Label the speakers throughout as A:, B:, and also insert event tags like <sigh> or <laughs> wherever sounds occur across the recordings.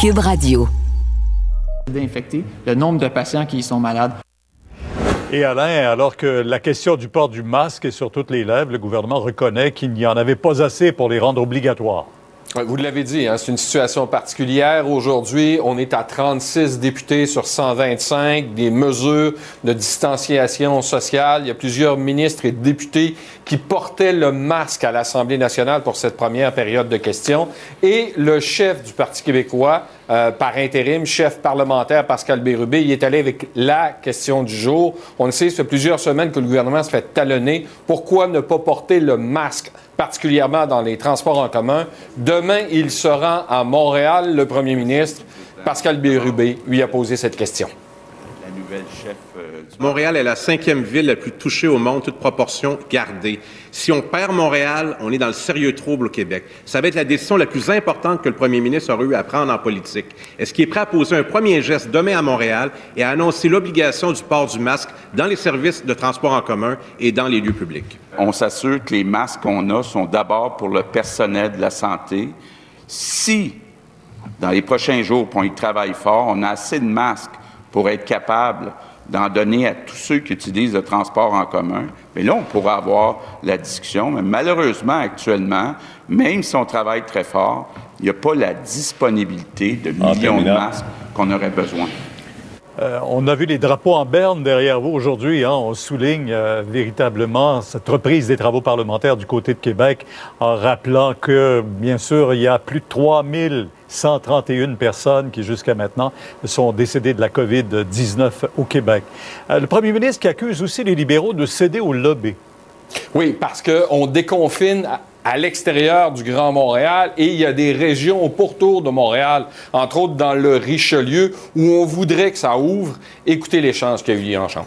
A: Cube Radio.
B: d'infectés, le nombre de patients qui y sont malades.
C: Et Alain, alors que la question du port du masque est sur toutes les lèvres, le gouvernement reconnaît qu'il n'y en avait pas assez pour les rendre obligatoires.
D: Vous l'avez dit, hein, c'est une situation particulière. Aujourd'hui, on est à 36 députés sur 125, des mesures de distanciation sociale. Il y a plusieurs ministres et députés qui portaient le masque à l'Assemblée nationale pour cette première période de questions. Et le chef du Parti québécois, euh, par intérim, chef parlementaire Pascal Bérubé, il est allé avec la question du jour. On le sait, ça fait plusieurs semaines que le gouvernement se fait talonner. Pourquoi ne pas porter le masque, particulièrement dans les transports en commun? Demain, il se rend à Montréal. Le premier ministre, Pascal Bérubé, lui a posé cette question.
E: la nouvelle chef
F: Montréal est la cinquième ville la plus touchée au monde, toute proportion gardée. Si on perd Montréal, on est dans le sérieux trouble au Québec. Ça va être la décision la plus importante que le premier ministre aura eu à prendre en politique. Est-ce qu'il est prêt à poser un premier geste demain à Montréal et à annoncer l'obligation du port du masque dans les services de transport en commun et dans les lieux publics?
E: On s'assure que les masques qu'on a sont d'abord pour le personnel de la santé. Si, dans les prochains jours, on y travaille fort, on a assez de masques pour être capable d'en donner à tous ceux qui utilisent le transport en commun, mais là, on pourra avoir la discussion. Mais malheureusement, actuellement, même si on travaille très fort, il n'y a pas la disponibilité de millions de masques qu'on aurait besoin.
C: Euh, on a vu les drapeaux en berne derrière vous aujourd'hui. hein. On souligne euh, véritablement cette reprise des travaux parlementaires du côté de Québec en rappelant que, bien sûr, il y a plus de 3131 personnes qui, jusqu'à maintenant, sont décédées de la COVID-19 au Québec. Euh, le premier ministre qui accuse aussi les libéraux de céder au lobby.
D: Oui, parce qu'on déconfine à, à l'extérieur du Grand Montréal et il y a des régions au pourtour de Montréal, entre autres dans le Richelieu, où on voudrait que ça ouvre. Écoutez l'échange qui a eu lieu en chambre.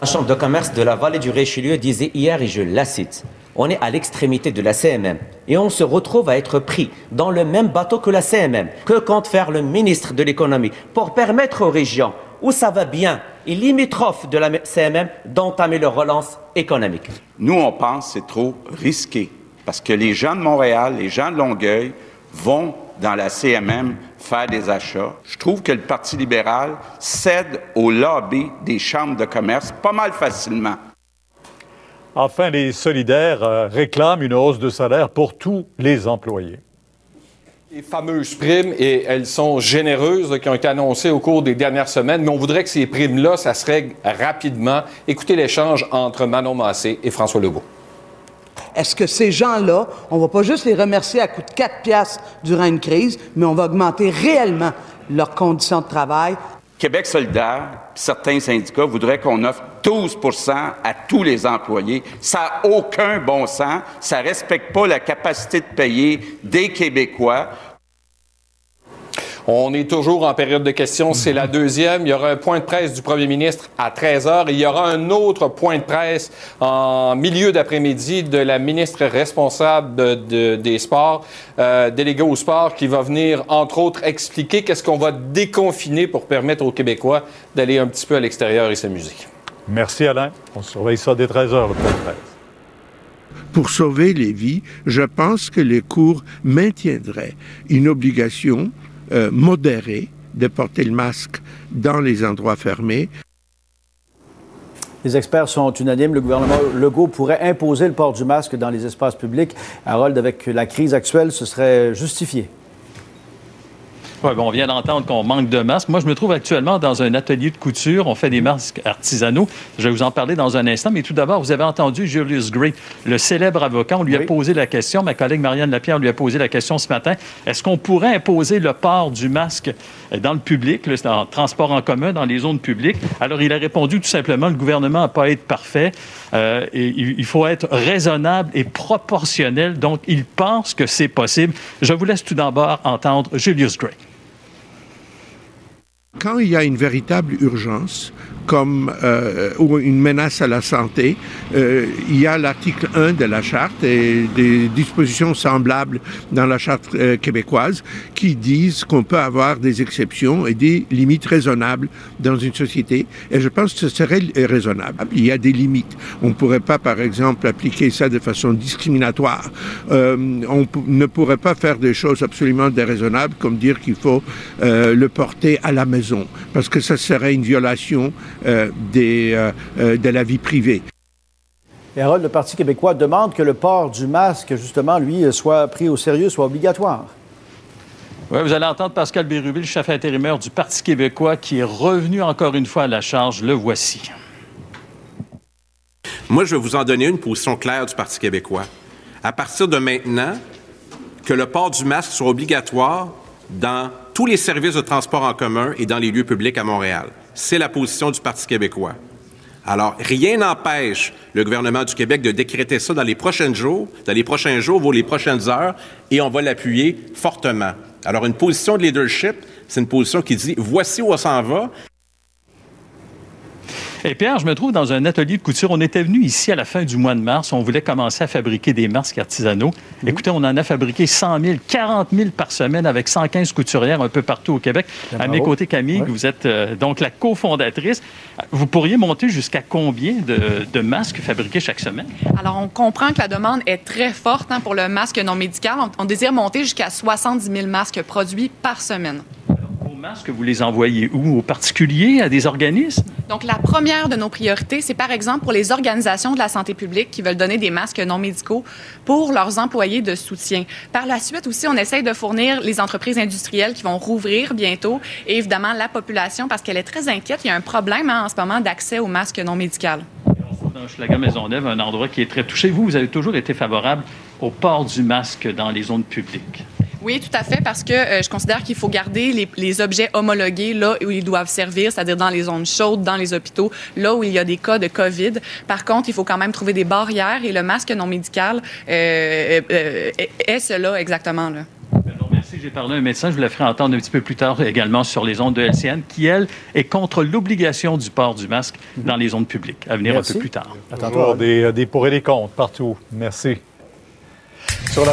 G: La Chambre de commerce de la vallée du Richelieu disait hier, et je la cite, on est à l'extrémité de la CMM et on se retrouve à être pris dans le même bateau que la CMM. Que compte faire le ministre de l'économie pour permettre aux régions où ça va bien et limitrophes de la CMM d'entamer leur relance économique?
E: Nous, on pense que c'est trop risqué parce que les gens de Montréal, les gens de Longueuil vont dans la CMM faire des achats. Je trouve que le Parti libéral cède au lobby des chambres de commerce pas mal facilement.
C: Enfin, les solidaires euh, réclament une hausse de salaire pour tous les employés.
D: Les fameuses primes, et elles sont généreuses, là, qui ont été annoncées au cours des dernières semaines, mais on voudrait que ces primes-là, ça se règle rapidement. Écoutez l'échange entre Manon Massé et François Legault.
H: Est-ce que ces gens-là, on va pas juste les remercier à coût de 4 piastres durant une crise, mais on va augmenter réellement leurs conditions de travail?
E: Québec solidaire, certains syndicats voudraient qu'on offre 12% à tous les employés. Ça n'a aucun bon sens. Ça ne respecte pas la capacité de payer des Québécois.
D: On est toujours en période de questions. C'est la deuxième. Il y aura un point de presse du premier ministre à 13 heures. Et il y aura un autre point de presse en milieu d'après-midi de la ministre responsable de- de- des sports, euh, déléguée au sport, qui va venir, entre autres, expliquer qu'est-ce qu'on va déconfiner pour permettre aux Québécois d'aller un petit peu à l'extérieur et s'amuser.
C: Merci Alain. On surveille ça dès 13h, le point de presse.
I: Pour sauver les vies, je pense que les cours maintiendraient une obligation euh, modérée de porter le masque dans les endroits fermés.
J: Les experts sont unanimes. Le gouvernement Legault pourrait imposer le port du masque dans les espaces publics. Harold, avec la crise actuelle, ce serait justifié.
K: Ouais, bon, on vient d'entendre qu'on manque de masques. Moi, je me trouve actuellement dans un atelier de couture. On fait des masques artisanaux. Je vais vous en parler dans un instant. Mais tout d'abord, vous avez entendu Julius Gray, le célèbre avocat. On lui a posé la question. Ma collègue Marianne Lapierre lui a posé la question ce matin. Est-ce qu'on pourrait imposer le port du masque dans le public, le en transport en commun, dans les zones publiques? Alors, il a répondu tout simplement, le gouvernement n'a pas été parfait. Euh, et il faut être raisonnable et proportionnel. Donc, il pense que c'est possible. Je vous laisse tout d'abord entendre Julius Gray.
I: Quand il y a une véritable urgence, comme euh, ou une menace à la santé. Euh, il y a l'article 1 de la charte et des dispositions semblables dans la charte euh, québécoise qui disent qu'on peut avoir des exceptions et des limites raisonnables dans une société. Et je pense que ce serait raisonnable. Il y a des limites. On ne pourrait pas, par exemple, appliquer ça de façon discriminatoire. on ne pourrait pas faire des choses absolument déraisonnables comme dire qu'il faut le porter à la maison parce que ça serait une violation euh, des, euh, euh, de la vie privée.
J: Et Harold, le Parti québécois demande que le port du masque, justement, lui, soit pris au sérieux, soit obligatoire.
K: Oui, vous allez entendre Pascal Bérubé, le chef intérimaire du Parti québécois, qui est revenu encore une fois à la charge. Le voici.
F: Moi, je vais vous en donner une position claire du Parti québécois. À partir de maintenant, que le port du masque soit obligatoire dans tous les services de transport en commun et dans les lieux publics à Montréal c'est la position du Parti québécois. Alors, rien n'empêche le gouvernement du Québec de décréter ça dans les prochains jours, dans les prochains jours, ou les prochaines heures, et on va l'appuyer fortement. Alors, une position de leadership, c'est une position qui dit voici où on s'en va,
K: et Pierre, je me trouve dans un atelier de couture. On était venu ici à la fin du mois de mars. On voulait commencer à fabriquer des masques artisanaux. Mhm. Écoutez, on en a fabriqué 100 000, 40 000 par semaine avec 115 couturières un peu partout au Québec. À mes côtés, Camille, vous êtes euh, donc la cofondatrice. Vous pourriez monter jusqu'à combien de, masques fabriqués chaque semaine?
L: Alors, on comprend que la demande est très forte hein, pour le masque non médical. On, on désire monter jusqu'à 70 000 masques produits par semaine
K: masques, vous les envoyez où? Aux particuliers, à des organismes?
L: Donc, la première de nos priorités, c'est par exemple pour les organisations de la santé publique qui veulent donner des masques non médicaux pour leurs employés de soutien. Par la suite aussi, on essaye de fournir les entreprises industrielles qui vont rouvrir bientôt et évidemment la population parce qu'elle est très inquiète. Il y a un problème hein, en ce moment d'accès aux masques non médicaux.
K: Dans Schlager Maisonneuve, un endroit qui est très touché. Vous, vous avez toujours été favorable au port du masque dans les zones publiques.
L: Oui, tout à fait, parce que euh, je considère qu'il faut garder les, objets homologués là où ils doivent servir, c'est-à-dire dans les zones chaudes, dans les hôpitaux, là où il y a des cas de COVID. Par contre, il faut quand même trouver des barrières et le masque non médical euh, euh, est cela exactement. Là.
K: Merci. J'ai parlé à un médecin, je vous le ferai entendre un petit peu plus tard également sur les ondes de LCN, qui, elle, est contre l'obligation du port du masque dans les zones publiques. À venir un peu plus tard.
C: Attends, des, des pour et des contre partout. Merci. Sur la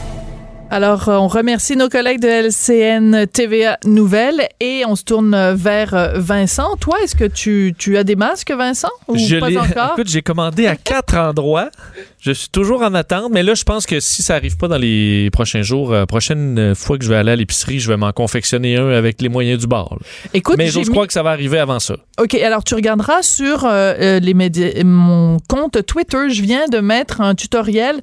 M: Alors, euh, on remercie nos collègues de LCN TVA Nouvelles et on se tourne vers euh, Vincent. Toi, est-ce que tu, tu, as des masques, Vincent, ou
N: je
M: pas <laughs> encore?
N: Écoute, j'ai commandé à quatre endroits. Je suis toujours en attente, mais là, je pense que si ça arrive pas dans les prochains jours, euh, prochaine fois que je vais aller à l'épicerie, je vais m'en confectionner un avec les moyens du bord.
M: Écoute,
N: mais je crois que ça va arriver avant ça.
M: OK, alors tu regarderas sur les médias, mon compte Twitter, je viens de mettre un tutoriel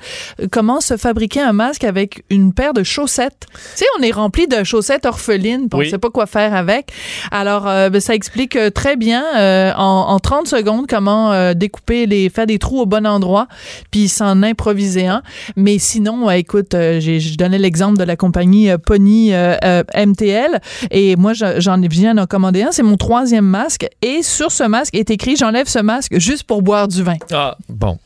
M: comment se fabriquer un masque avec une paire de chaussettes. Tu sais, on est rempli de chaussettes orphelines, puis on ne sait pas quoi faire avec. Alors, euh, ben, ça explique euh, très bien euh, en, 30 secondes comment découper les, faire des trous au bon endroit, puis s'en improviser un. Mais sinon, écoute, je donnais l'exemple de la compagnie Pony MTL, et moi, j'en viens d'en commander un. C'est mon troisième masque, et sur ce masque est écrit "J'enlève ce masque juste pour boire du vin."
N: Ah, bon.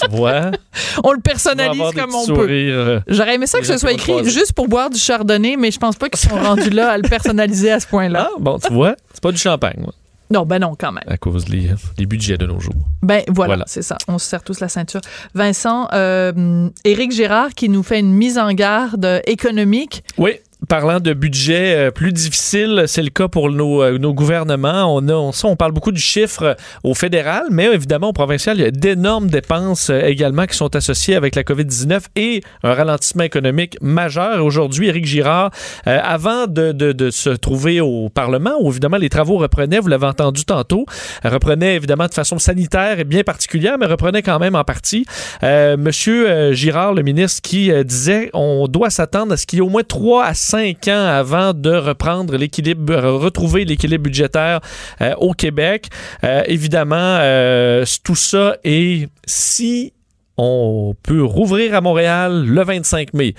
N: tu vois? <laughs>
M: on le personnalise comme on peut. J'aurais aimé ça que ce soit écrit juste pour boire du chardonnay, mais je pense pas qu'ils sont rendus là à le personnaliser à ce point-là.
N: Ah, bon, tu vois, c'est pas du champagne, moi.
M: Non, ben non, quand même.
N: À cause des, budgets de nos jours.
M: Ben voilà, c'est ça. On se serre tous la ceinture. Vincent, euh, Éric Gérard qui nous fait une mise en garde économique.
N: Oui. Parlant de budget euh, plus difficile, c'est le cas pour nos, euh, gouvernements. On, parle beaucoup du chiffre euh, au fédéral, mais évidemment au provincial, il y a d'énormes dépenses également qui sont associées avec la COVID-19 et un ralentissement économique majeur. Aujourd'hui, Éric Girard, avant de, se trouver au Parlement, où évidemment les travaux reprenaient, vous l'avez entendu tantôt, reprenaient évidemment de façon sanitaire et bien particulière, mais reprenaient quand même en partie. Monsieur Girard, le ministre, qui disait on doit s'attendre à ce qu'il y ait au moins 3 à 5 ans avant de reprendre l'équilibre, retrouver l'équilibre budgétaire euh, au Québec. Euh, évidemment, euh, tout ça est si on peut rouvrir à Montréal le 25 mai.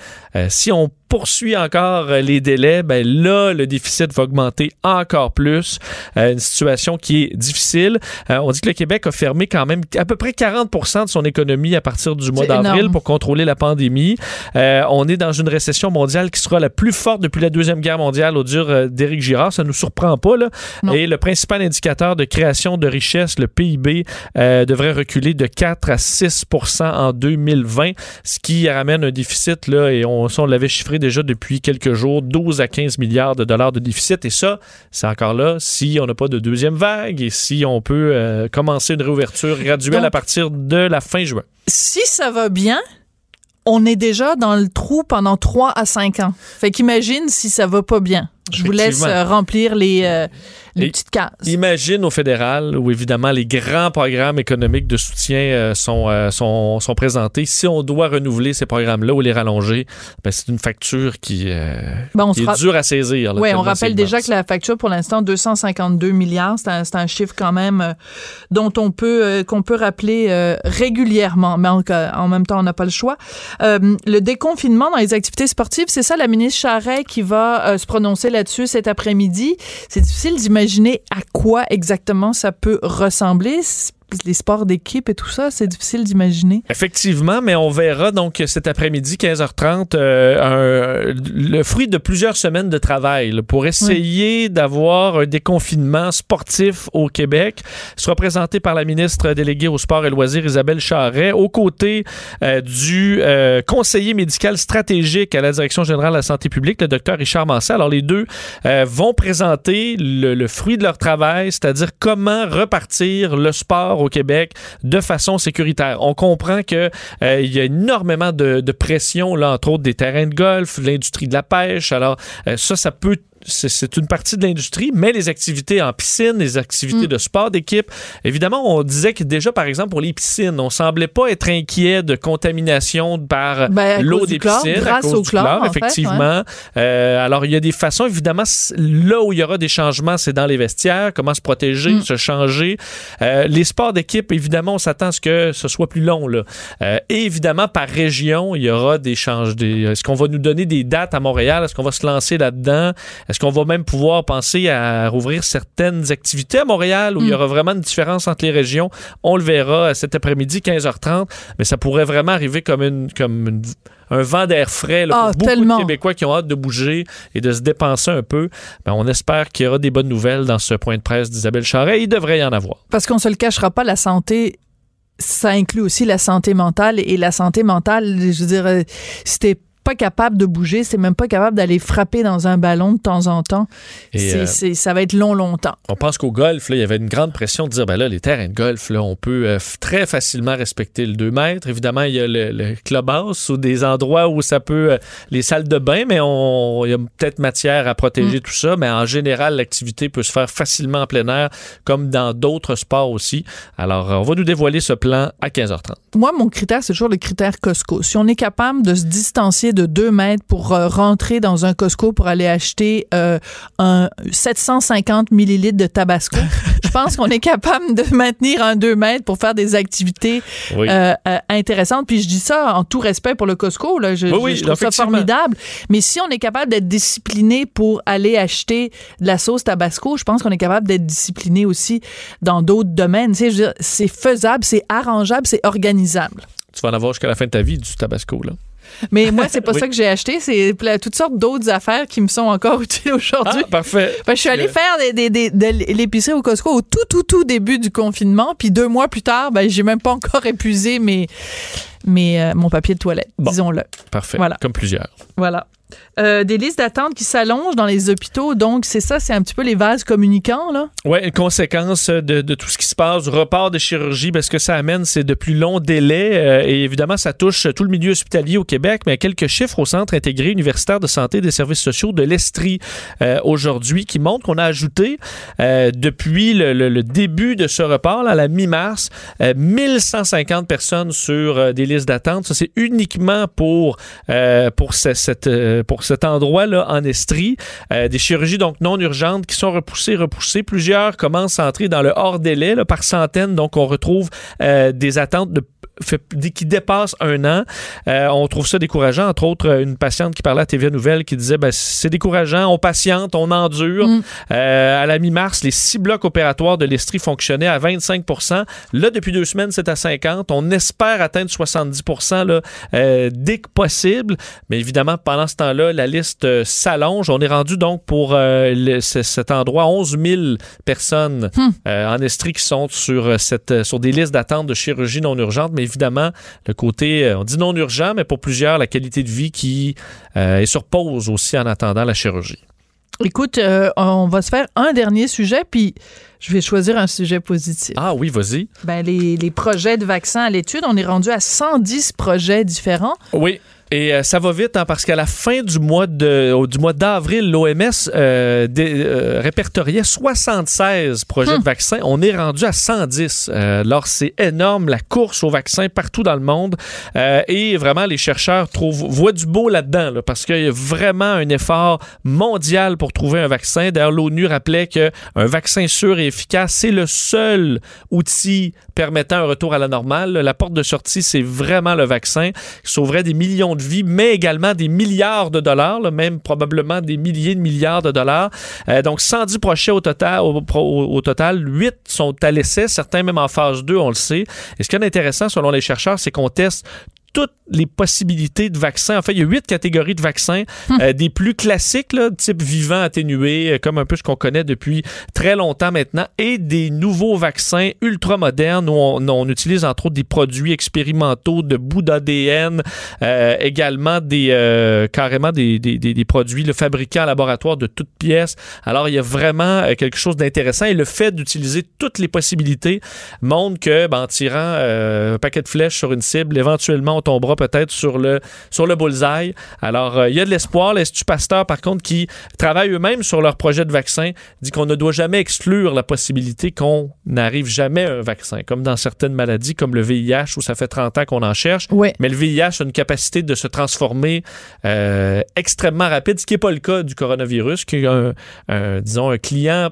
N: si on poursuit encore euh, les délais, ben là, le déficit va augmenter encore plus. Euh, une situation qui est difficile. Euh, on dit que le Québec a fermé quand même à peu près 40 de son économie à partir du mois d'avril pour contrôler la pandémie. on est dans une récession mondiale qui sera la plus forte depuis la Deuxième Guerre mondiale au dur d'Éric Girard. Ça ne nous surprend pas. Là. Et le principal indicateur de création de richesse, le PIB, devrait reculer de 4 à 6 en 2020, ce qui ramène un déficit, là, et on, on l'avait chiffré déjà depuis quelques jours 12 à 15 milliards de dollars de déficit. Et ça, c'est encore là si on n'a pas de deuxième vague et si on peut euh, commencer une réouverture graduelle à partir de la fin juin.
M: Si ça va bien, on est déjà dans le trou pendant 3 à 5 ans. Fait qu'imagine si ça va pas bien. Je vous laisse euh, remplir les, euh, les petites cases.
N: Imagine au fédéral où évidemment les grands programmes économiques de soutien euh, sont, euh, sont, sont, présentés. Si on doit renouveler ces programmes-là ou les rallonger, ben, c'est une facture qui, ben, est dure à saisir.
M: Oui, on rappelle déjà que la facture pour l'instant 252 milliards, c'est un, un, chiffre quand même dont on peut qu'on peut rappeler régulièrement, mais en, en, même temps on n'a pas le choix. le déconfinement dans les activités sportives, c'est ça la ministre Charret qui va se prononcer là-dessus cet après-midi. C'est difficile d'imaginer imaginer à quoi exactement ça peut ressembler les sports d'équipe et tout ça, c'est difficile d'imaginer.
N: Effectivement, mais on verra donc cet après-midi, 15h30, euh, le fruit de plusieurs semaines de travail pour essayer d'avoir un déconfinement sportif au Québec. Il sera présenté par la ministre déléguée au sport et loisirs, Isabelle Charret, aux côtés euh, du euh, conseiller médical stratégique à la Direction générale de la santé publique, le docteur Richard Massé. Alors, les deux vont présenter le, le fruit de leur travail, c'est-à-dire comment repartir le sport au Québec de façon sécuritaire. On comprend que euh, il y a énormément de, pression là entre autres des terrains de golf, l'industrie de la pêche. Alors euh, ça ça peut c'est une partie de l'industrie, mais les activités en piscine, les activités mm. de sport d'équipe, évidemment, on disait que déjà, par exemple, pour les piscines, on semblait pas être inquiet de contamination par ben, l'eau des piscines
M: à cause au du chlore,
N: effectivement. Euh, alors, il y a des façons, évidemment, là où il y aura des changements, c'est dans les vestiaires, comment se protéger, mm. se changer. Euh, les sports d'équipe, évidemment, on s'attend à ce que ce soit plus long. Là. Euh, et évidemment, par région, il y aura des changements. Est-ce qu'on va nous donner des dates à Montréal? Est-ce qu'on va se lancer là-dedans? Est-ce qu'on va même pouvoir penser à rouvrir certaines activités à Montréal où il y mm. aura vraiment une différence entre les régions? On le verra cet après-midi, 15h30, mais ça pourrait vraiment arriver comme une, comme un vent d'air frais là,
M: ah,
N: pour beaucoup de Québécois qui ont hâte de bouger et de se dépenser un peu. Ben, on espère qu'il y aura des bonnes nouvelles dans ce point de presse d'Isabelle Charret. Il devrait y en avoir.
M: Parce qu'on se le cachera pas, la santé ça inclut aussi la santé mentale et la santé mentale, je veux dire, euh, c'était pas capable de bouger, c'est même pas capable d'aller frapper dans un ballon de temps en temps. Euh, ça va être long, longtemps.
N: On pense qu'au golf, là, il y avait une grande pression de dire, ben là, les terrains de golf, là, on peut euh, très facilement respecter le 2 mètres. Évidemment, il y a le, clubhouse ou des endroits où ça peut, euh, les salles de bain, mais on, il y a peut-être matière à protéger mm. tout ça. Mais en général, l'activité peut se faire facilement en plein air, comme dans d'autres sports aussi. Alors, on va nous dévoiler ce plan à 15h30.
M: Moi, mon critère, c'est toujours le critère Costco. Si on est capable de se distancier de 2 mètres pour euh, rentrer dans un Costco pour aller acheter euh, un 750 millilitres de Tabasco. <laughs> je pense qu'on est capable de maintenir un 2 mètres pour faire des activités euh, intéressantes. Puis je dis ça en tout respect pour le Costco. Là. Je, je trouve ça formidable. Mais si on est capable d'être discipliné pour aller acheter de la sauce Tabasco, je pense qu'on est capable d'être discipliné aussi dans d'autres domaines. Tu sais, c'est faisable, c'est arrangeable, c'est organisable.
N: Tu vas en avoir jusqu'à la fin de ta vie du Tabasco, là.
M: Mais moi, c'est pas ça que j'ai acheté. C'est toutes sortes d'autres affaires qui me sont encore <laughs> utiles aujourd'hui.
N: Ah, parfait.
M: je suis allée faire des, des, de l'épicerie au Costco au tout, tout, tout début du confinement. Puis deux mois plus tard, ben, j'ai même pas encore épuisé mes, mes, euh, mon papier de toilette, disons-le.
N: Parfait. Voilà. Comme plusieurs.
M: Voilà. Euh, des listes d'attente qui s'allongent dans les hôpitaux. Donc, c'est ça, c'est un petit peu les vases communicants, là.
N: Oui, conséquence de, de, tout ce qui se passe, report des chirurgies, parce que ça amène, c'est de plus longs délais. Euh, et évidemment, ça touche tout le milieu hospitalier au Québec. Mais quelques chiffres au Centre intégré universitaire de santé des services sociaux de l'Estrie euh, aujourd'hui qui montrent qu'on a ajouté depuis le, le, début de ce report, à la mi-mars, 1150 personnes sur des listes d'attente. Ça, c'est uniquement pour, pour cette pour cet endroit-là en Estrie. Euh, des chirurgies donc non urgentes qui sont repoussées, repoussées. Plusieurs commencent à entrer dans le hors délai par centaines. Donc, on retrouve euh, des attentes de qui dépasse un an. Euh, on trouve ça décourageant. Entre autres, une patiente qui parlait à TVA Nouvelle qui disait ben, c'est décourageant, on patiente, on endure. Mm. Euh, à la mi-mars, les six blocs opératoires de l'Estrie fonctionnaient à 25% Là, depuis deux semaines, c'est à 50% On espère atteindre 70 là, euh, dès que possible. Mais évidemment, pendant ce temps-là, la liste s'allonge. On est rendu donc pour cet endroit 11 000 personnes mm. en Estrie qui sont sur, cette, sur des listes d'attente de chirurgie non urgente. Mais évidemment, le côté, euh, on dit non urgent, mais pour plusieurs, la qualité de vie qui euh, est sur pause aussi en attendant la chirurgie.
M: Écoute, euh, on va se faire un dernier sujet, puis je vais choisir un sujet positif.
N: Ah oui, vas-y.
M: Ben, les, les projets de vaccins à l'étude, on est rendu à 110 projets différents.
N: Oui. Et euh, ça va vite hein, parce qu'à la fin du mois de du mois d'avril, l'OMS euh, euh, répertoriait 76 projets de hum. vaccins. On est rendu à 110. alors c'est énorme la course aux vaccins partout dans le monde et vraiment les chercheurs trouvent voient du beau là-dedans là, parce qu'il y a vraiment un effort mondial pour trouver un vaccin. D'ailleurs, l'ONU rappelait que un vaccin sûr et efficace, c'est le seul outil permettant un retour à la normale. La porte de sortie, c'est vraiment le vaccin qui sauverait des millions de vie, mais également des milliards de dollars, même probablement des milliers de milliards de dollars. Euh, donc 110 projets au total, au, total, 8 sont à l'essai, certains même en phase 2, on le sait. Et ce qui est intéressant selon les chercheurs, c'est qu'on teste toutes les possibilités de vaccins. En fait, il y a huit catégories de vaccins, hum. euh, des plus classiques, là, type vivant atténué, euh, comme un peu ce qu'on connaît depuis très longtemps maintenant, et des nouveaux vaccins ultra modernes où on, utilise entre autres des produits expérimentaux de bout d'ADN, euh, également des carrément des, des, des, produits le fabriqués en laboratoire de toutes pièces. Alors, il y a vraiment quelque chose d'intéressant et le fait d'utiliser toutes les possibilités montre que, ben, en tirant un paquet de flèches sur une cible, éventuellement, on tombera peut-être sur le, sur le bullseye. Alors, euh, il y a de l'espoir. L'Institut Pasteur, par contre, qui travaille eux-mêmes sur leur projet de vaccin, dit qu'on ne doit jamais exclure la possibilité qu'on n'arrive jamais à un vaccin, comme dans certaines maladies, comme le VIH, où ça fait 30 ans qu'on en cherche. Mais le VIH a une capacité de se transformer euh, extrêmement rapide, ce qui n'est pas le cas du coronavirus, qui est un, disons, un client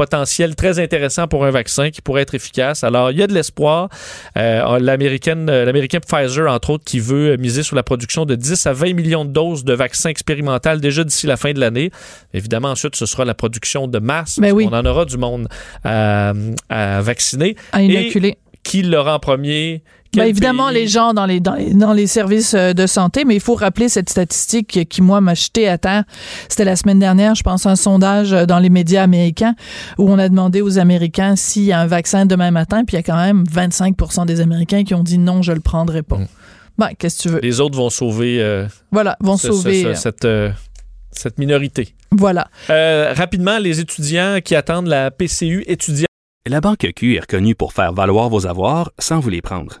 N: potentiel très intéressant pour un vaccin qui pourrait être efficace. Alors, il y a de l'espoir. Euh, l'américaine, euh, l'américain Pfizer, entre autres, qui veut miser sur la production de 10 à 20 millions de doses de vaccins expérimental déjà d'ici la fin de l'année. Évidemment, ensuite, ce sera la production de masse.
M: Ben oui.
N: On en aura du monde à, à vacciner.
M: À inoculer. Et
N: qui l'aura en premier?
M: Ben évidemment, les gens dans les, dans les, dans les services euh, de santé, mais il faut rappeler cette statistique qui, moi, m'a jeté à terre. C'était la semaine dernière, je pense, un sondage dans les médias américains où on a demandé aux Américains s'il y a un vaccin demain matin, puis il y a quand même 25% des Américains qui ont dit non, je le prendrai pas. Mm. Ben, qu'est-ce que tu veux?
N: Les autres vont sauver. Euh,
M: voilà, vont sauver. Euh,
N: cette, cette minorité.
M: Voilà.
N: rapidement, les étudiants qui attendent la PCU étudiants.
O: La Banque Q est reconnue pour faire valoir vos avoirs sans vous les prendre.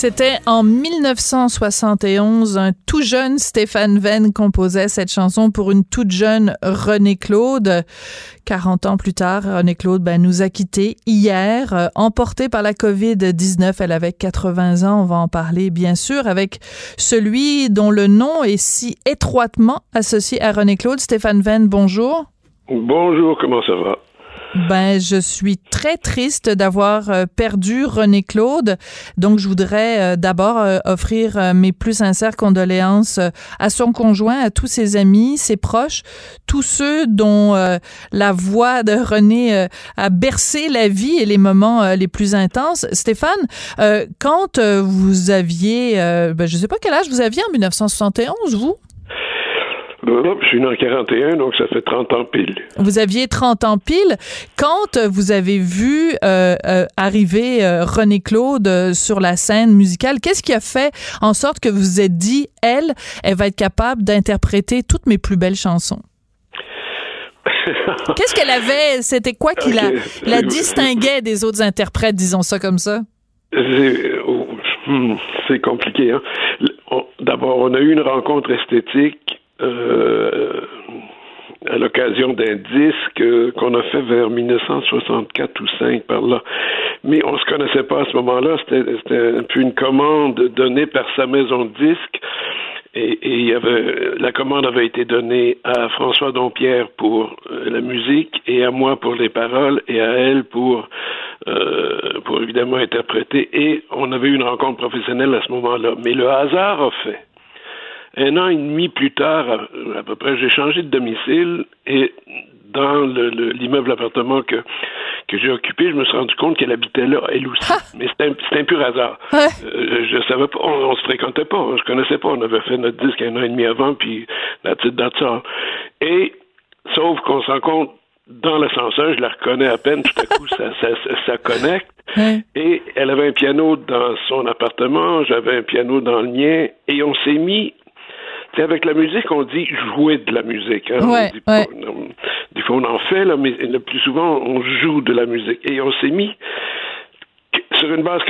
M: C'était en 1971, un tout jeune Stéphane Venn composait cette chanson pour une toute jeune René Claude. 40 ans plus tard, René Claude ben, nous a quittés hier, euh, emportée par la COVID-19. Elle avait 80 ans. On va en parler, bien sûr, avec celui dont le nom est si étroitement associé à René Claude. Stéphane Venn, bonjour.
P: Bonjour, comment ça va?
M: Ben, je suis très triste d'avoir euh, perdu René Claude. Donc, je voudrais euh, d'abord euh, offrir mes plus sincères condoléances à son conjoint, à tous ses amis, ses proches, tous ceux dont la voix de René a bercé la vie et les moments les plus intenses. Stéphane, quand vous aviez, ben, je sais pas quel âge vous aviez en 1971, vous?
P: Je suis né en 41, donc ça fait 30 ans pile.
M: Vous aviez 30 ans pile. Quand vous avez vu euh, euh, arriver euh, René Claude sur la scène musicale, qu'est-ce qui a fait en sorte que vous vous êtes dit, elle, elle va être capable d'interpréter toutes mes plus belles chansons? <laughs> Qu'est-ce qu'elle avait? C'était quoi qui la, la, distinguait des autres interprètes, disons ça comme ça?
P: C'est hmm, compliqué. Hein? D'abord, on a eu une rencontre esthétique euh, à l'occasion d'un disque qu'on a fait vers 1964 ou 5 par là. Mais on se connaissait pas à ce moment-là. C'était puis une commande donnée par sa maison de disques. Et, il y avait, la commande avait été donnée à François Dompierre pour euh, la musique et à moi pour les paroles et à elle pour, euh, pour évidemment interpréter. Et on avait eu une rencontre professionnelle à ce moment-là. Mais le hasard a fait un an et demi plus tard, à, peu près, j'ai changé de domicile et dans l'immeuble appartement que, que j'ai occupé, je me suis rendu compte qu'elle habitait là, elle aussi. Mais c'était un, un, pur hasard. Euh, je savais pas, on, se fréquentait pas, je connaissais pas. On avait fait notre disque un an et demi avant, puis la petite date. Et, sauf qu'on se rend compte dans l'ascenseur, je la reconnais à peine, tout à coup, ça, ça, ça, connecte. Et elle avait un piano dans son appartement, j'avais un piano dans le mien, et on s'est mis avec la musique, on dit jouer de la musique. Hein? des fois, on en fait, là, mais le plus souvent, on joue de la musique. Et on s'est mis sur une base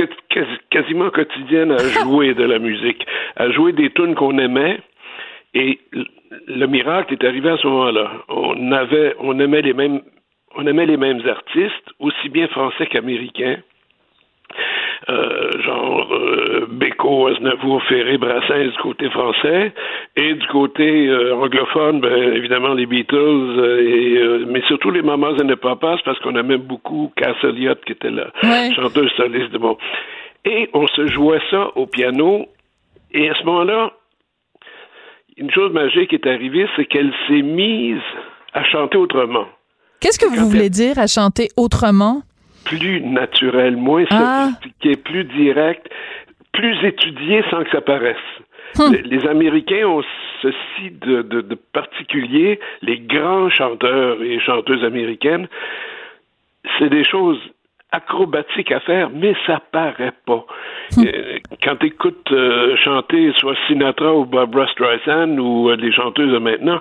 P: quasiment quotidienne à <laughs> jouer de la musique, à jouer des tunes qu'on aimait. Et le miracle est arrivé à ce moment-là. On avait, on aimait les mêmes, on aimait les mêmes artistes, aussi bien français qu'américains. Euh, genre euh, Beko, Aznavour, Ferré, Brassens du côté français, et du côté euh, anglophone, ben, évidemment les Beatles, et, mais surtout les Mamas et les Papas, parce qu'on aimait beaucoup Cass Elliot, qui était la chanteuse soliste de bon. Et on se jouait ça au piano, et à ce moment-là, une chose magique est arrivée, c'est qu'elle s'est mise à chanter autrement.
M: Qu'est-ce que vous voulez dire à chanter autrement?
P: Plus naturel, moins ah. sophistiqué, plus direct, plus étudié sans que ça paraisse. Hum. Les, Américains ont ceci de, particulier, les grands chanteurs et chanteuses américaines, c'est des choses acrobatiques à faire, mais ça paraît pas. Hum. Euh, quand tu écoutes euh, chanter soit Sinatra ou Barbara Streisand ou euh, les chanteuses de maintenant,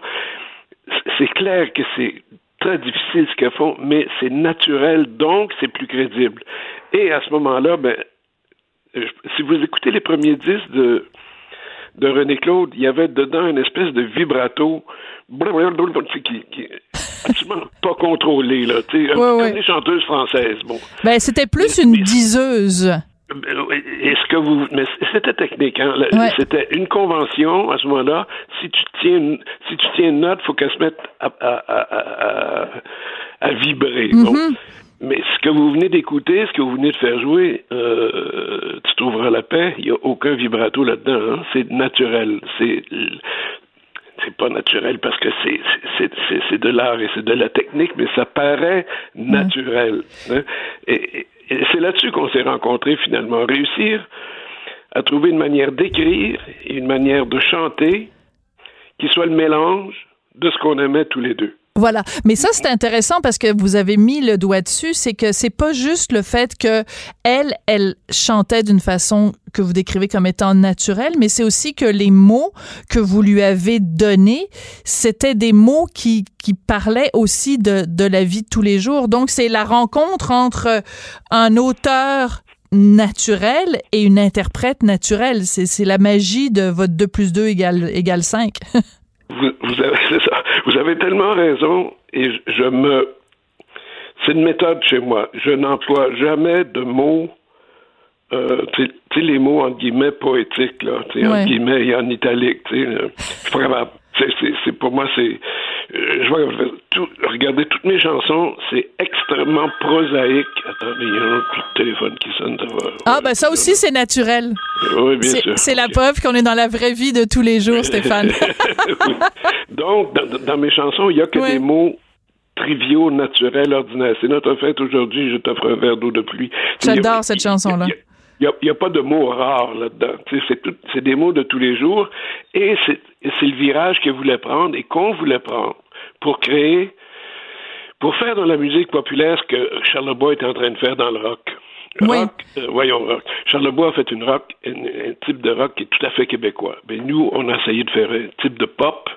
P: c'est clair que c'est très difficile ce qu'elles font, mais c'est naturel, donc c'est plus crédible. Et à ce moment-là, ben, si vous écoutez les premiers disques de, de René Claude, il y avait dedans une espèce de vibrato qui, qui absolument <laughs> pas contrôlé, là, tu sais, comme des chanteuses françaises. Bon.
M: Ben, c'était plus une diseuse.
P: Est-ce que vous mais c'était technique hein? C'était une convention à ce moment-là. Si tu tiens une, si tu tiens une note, faut qu'elle se mette à, à, à, vibrer. Mm-hmm. Mais ce que vous venez d'écouter, ce que vous venez de faire jouer, euh, tu trouveras la paix. Il n'y a aucun vibrato là-dedans. Hein? C'est naturel. C'est c'est pas naturel parce que c'est c'est de l'art et c'est de la technique, mais ça paraît naturel. Hein? Et, et c'est là-dessus qu'on s'est rencontrés finalement. Réussir à trouver une manière d'écrire et une manière de chanter qui soit le mélange de ce qu'on aimait tous les deux.
M: Voilà. Mais ça, c'est intéressant parce que vous avez mis le doigt dessus. C'est que c'est pas juste le fait que elle, elle chantait d'une façon que vous décrivez comme étant naturelle, mais c'est aussi que les mots que vous lui avez donnés, c'était des mots qui, qui parlaient aussi de, de la vie de tous les jours. Donc, c'est la rencontre entre un auteur naturel et une interprète naturelle. C'est la magie de votre 2 plus 2 égale, égale 5. <laughs>
P: vous, vous, avez, <laughs> ça. vous avez tellement raison et je, je me... C'est une méthode chez moi. Je n'emploie jamais de mots euh, tu sais, les mots en guillemets poétiques, là, en guillemets et en italique, tu sais, euh, pas C'est, pour moi, c'est. Euh, je vois tout, regarder toutes mes chansons, c'est extrêmement prosaïque. Attendez, il y a un coup de téléphone qui sonne. Ça
M: ah, ben ça aussi, c'est naturel.
P: Oui, bien sûr.
M: C'est la preuve qu'on est dans la vraie vie de tous les jours, Stéphane. <laughs>
P: Donc, dans, dans, mes chansons, il n'y a que des mots triviaux, naturels, ordinaires. C'est notre fête aujourd'hui, je t'offre un verre d'eau de pluie.
M: J'adore cette chanson-là.
P: Il n'y a, pas de mots rares là-dedans. C'est des mots de tous les jours et c'est le virage qu'elle voulait prendre et qu'on voulait prendre pour créer, pour faire dans la musique populaire ce que Charlebois est en train de faire dans le rock. Rock, euh, voyons rock. Charlebois a fait une rock, un, type de rock qui est tout à fait québécois. Mais ben, nous, on a essayé de faire un type de pop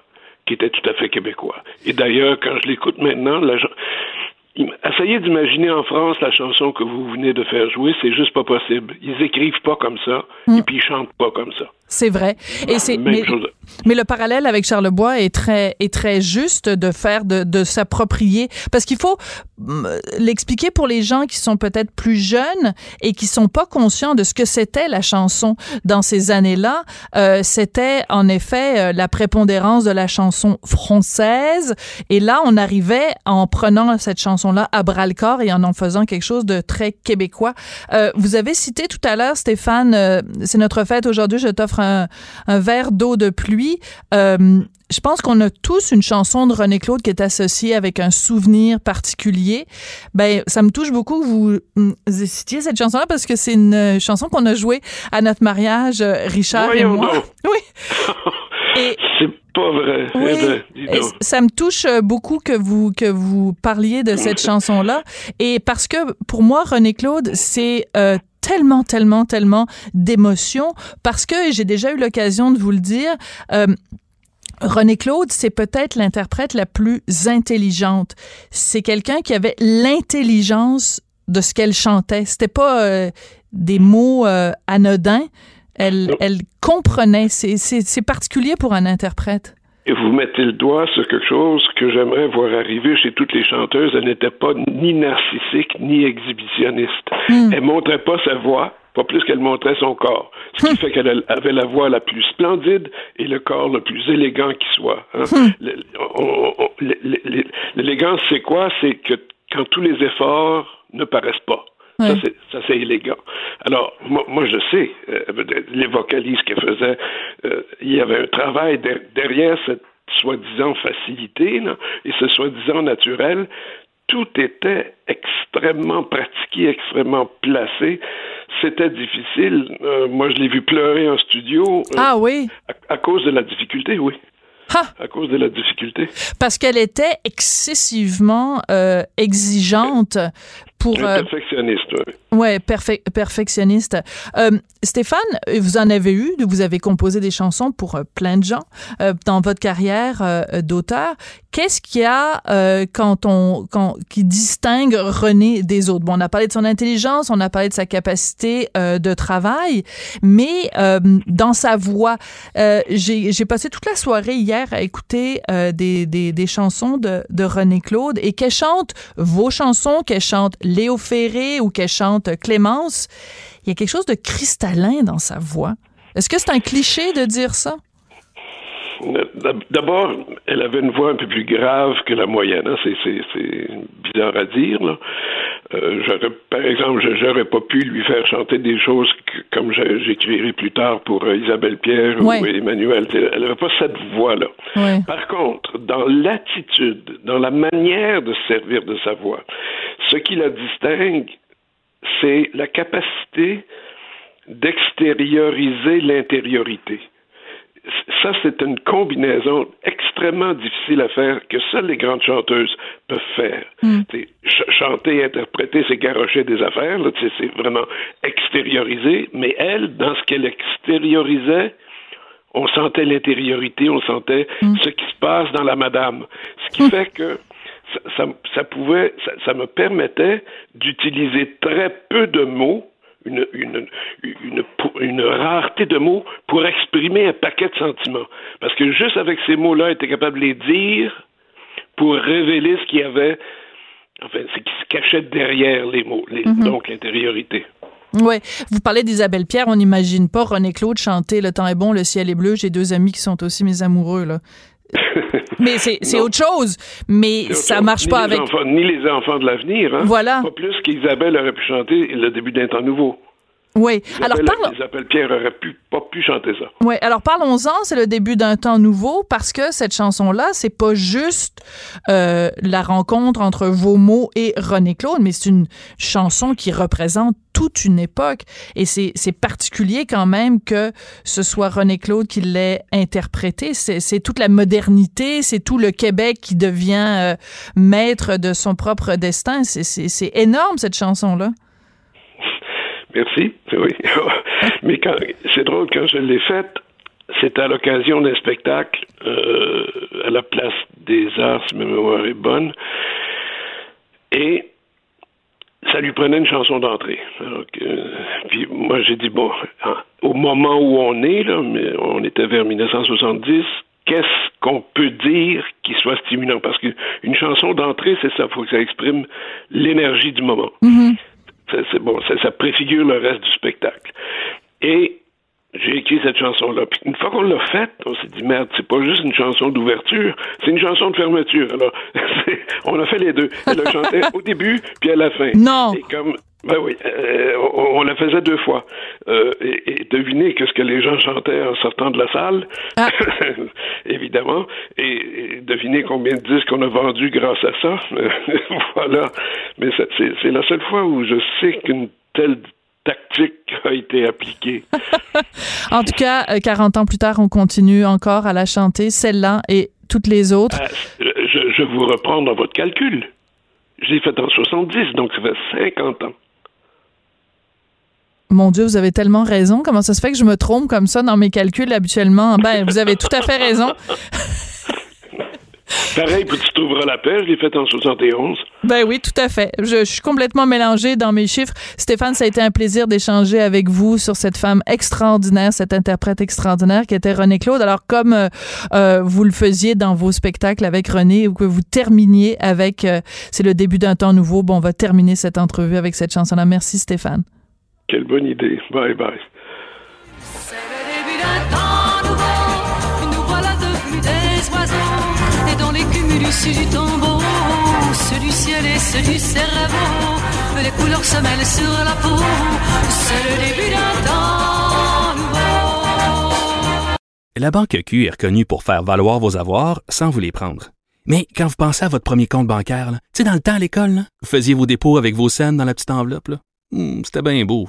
P: qui était tout à fait québécois. Et d'ailleurs, quand je l'écoute maintenant, la, Essayez d'imaginer en France la chanson que vous venez de faire jouer, c'est juste pas possible. Ils écrivent pas comme ça, mm. et puis ils chantent pas comme ça.
M: C'est vrai. Et c'est mais, mais, le parallèle avec Charlebois est très est très juste de faire de, de s'approprier parce qu'il faut l'expliquer pour les gens qui sont peut-être plus jeunes et qui sont pas conscients de ce que c'était la chanson dans ces années-là. Euh, c'était en effet euh, la prépondérance de la chanson française et là on arrivait en prenant cette chanson-là à bras le corps et en en faisant quelque chose de très québécois. Euh, vous avez cité tout à l'heure Stéphane, euh, c'est notre fête aujourd'hui, je t'offre un, verre d'eau de pluie. Euh, je pense qu'on a tous une chanson de René Claude qui est associée avec un souvenir particulier. Ben, ça me touche beaucoup que vous, mm, citiez cette chanson-là parce que c'est une euh, chanson qu'on a jouée à notre mariage, euh, Richard et moi.
P: Oui. <laughs> c'est pas vrai.
M: Eh ben, ça me touche beaucoup que vous que vous parliez de cette <laughs> chanson-là et parce que pour moi René Claude c'est tellement, tellement, tellement d'émotions parce que j'ai déjà eu l'occasion de vous le dire. Euh, René Claude, c'est peut-être l'interprète la plus intelligente. C'est quelqu'un qui avait l'intelligence de ce qu'elle chantait. C'était pas euh, des mots euh, anodins. Elle, elle comprenait. C'est particulier pour un interprète.
P: Et vous mettez le doigt sur quelque chose que j'aimerais voir arriver chez toutes les chanteuses. Elle n'était pas ni narcissique ni exhibitionniste. Hmm. Elle montrait pas sa voix, pas plus qu'elle montrait son corps. Ce qui hmm. fait qu'elle avait la voix la plus splendide et le corps le plus élégant qui soit. Hein. Hmm. L'élégance, c'est quoi? C'est que quand tous les efforts ne paraissent pas. Ça, c'est élégant. Alors, moi, moi je sais, euh, les vocalises qu'elle faisait, euh, il y avait un travail derrière cette soi-disant facilité et ce soi-disant naturel. Tout était extrêmement pratiqué, extrêmement placé. C'était difficile. Euh, moi, je l'ai vu pleurer en studio.
M: ah oui?
P: À, cause de la difficulté, oui. À cause de la difficulté.
M: Parce qu'elle était excessivement exigeante pour...
P: perfectionniste, oui.
M: Ouais, perfectionniste. Euh, Stéphane, vous en avez eu, vous avez composé des chansons pour euh, plein de gens euh, dans votre carrière euh, d'auteur. Qu'est-ce qu'il y a euh, quand on quand qui distingue René des autres? Bon, on a parlé de son intelligence, on a parlé de sa capacité de travail, mais dans sa voix, j'ai passé toute la soirée hier à écouter des, des, des chansons de, de René Claude et qu'elle chante vos chansons, qu'elle chante Léo Ferré ou qu'elle chante Clémence, il y a quelque chose de cristallin dans sa voix. Est-ce que c'est un cliché de dire ça?
P: D'abord, elle avait une voix un peu plus grave que la moyenne. Hein. C'est bizarre à dire. Euh, par exemple, je n'aurais pas pu lui faire chanter des choses comme j'écrirai plus tard pour euh, Isabelle Pierre ou Emmanuel. Elle n'avait pas cette voix-là. Par contre, dans l'attitude, dans la manière de servir de sa voix, ce qui la distingue, c'est la capacité d'extérioriser l'intériorité. Ça, c'est une combinaison extrêmement difficile à faire que seules les grandes chanteuses peuvent faire. Mm. Chanter, interpréter, c'est garocher des affaires, c'est vraiment extérioriser, mais elle, dans ce qu'elle extériorisait, on sentait l'intériorité, on sentait mm. ce qui se passe dans la madame. Ce qui mm. fait que ça, ça, pouvait, ça, me permettait d'utiliser très peu de mots une, une, une, une, rareté de mots pour exprimer un paquet de sentiments. Parce que juste avec ces mots-là, il était capable de les dire pour révéler ce qu'il y avait, enfin, ce qui se cachait derrière les mots, les,
M: Mhm.
P: donc l'intériorité.
M: Oui. Vous parlez d'Isabelle Pierre, on n'imagine pas René Claude chanter Le temps est bon, le ciel est bleu, j'ai deux amis qui sont aussi mes amoureux, là. <laughs> Mais c'est autre chose. Mais ça
P: chose.
M: marche
P: Ni
M: pas avec.
P: enfants- ni les enfants de l'avenir. Hein?
M: Voilà.
P: Pas plus qu'Isabelle aurait pu chanter le début d'un temps nouveau.
M: Oui. Alors, parle...
P: Isabelle Pierre aurait pu, pas pu chanter ça.
M: Ouais, alors parlons-en, c'est le début d'un temps nouveau parce que cette chanson-là, c'est pas juste euh, la rencontre entre vos mots et René Claude, mais c'est une chanson qui représente toute une époque et c'est particulier quand même que ce soit René Claude qui l'ait interprété. C'est toute la modernité, c'est tout le Québec qui devient euh, maître de son propre destin. C'est énorme cette chanson-là.
P: Merci. <laughs> Oui. <laughs> Mais quand, c'est drôle, quand je l'ai faite, c'était à l'occasion d'un spectacle euh, à la place des Arts, si ma mémoire est bonne. Et ça lui prenait une chanson d'entrée. Alors que- puis moi, j'ai dit, bon, hein, au moment où on est, là, mais on était vers 1970, qu'est-ce qu'on peut dire qui soit stimulant? Parce qu'une chanson d'entrée, c'est ça, il faut que ça exprime l'énergie du moment. Ça, c'est bon, ça, préfigure le reste du spectacle. Et j'ai écrit cette chanson-là. Puis une fois qu'on l'a faite, on s'est dit merde, c'est pas juste une chanson d'ouverture, c'est une chanson de fermeture. Alors, <laughs> on a fait les deux. Elle a chanté au début puis à la fin.
M: Non.
P: Et comme ben oui, euh, on, la faisait deux fois. Euh, et, et devinez que ce que les gens chantaient en sortant de la salle, <laughs> évidemment, et, et devinez combien de disques on a vendus grâce à ça. <laughs> voilà. Mais c'est la seule fois où je sais qu'une telle tactique a été appliquée. <laughs>
M: En tout cas, euh, 40 ans plus tard, on continue encore à la chanter, celle-là et toutes les autres.
P: Ah, je, je vous reprends dans votre calcul. Je l'ai faite en 70, donc ça fait 50 ans.
M: Mon Dieu, vous avez tellement raison. Comment ça se fait que je me trompe comme ça dans mes calculs habituellement? Ben, vous avez tout à fait raison. <laughs>
P: Pareil, puis tu trouveras la paix, je l'ai faite en 71.
M: Ben oui, tout à fait. Je, je suis complètement mélangée dans mes chiffres. Stéphane, ça a été un plaisir d'échanger avec vous sur cette femme extraordinaire, cette interprète extraordinaire qui était René Claude. Alors, comme euh, euh, vous le faisiez dans vos spectacles avec René ou que vous terminiez avec euh, C'est le début d'un temps nouveau, bon, on va terminer cette entrevue avec cette chanson-là. Merci, Stéphane.
P: Quelle bonne idée. Bye bye.
Q: début d'un temps nouveau, nous voilà devenus des oiseaux, et dans les cumulus du tombeau, ceux du ciel et ceux du cerveau, les couleurs se mêlent sur la peau, c'est le début d'un temps nouveau.
O: La Banque Q est reconnue pour faire valoir vos avoirs sans vous les prendre. Mais quand vous pensez à votre premier compte bancaire, tu sais, dans le temps à l'école, là, vous faisiez vos dépôts avec vos scènes dans la petite enveloppe. là. Hmm, C'était bien beau.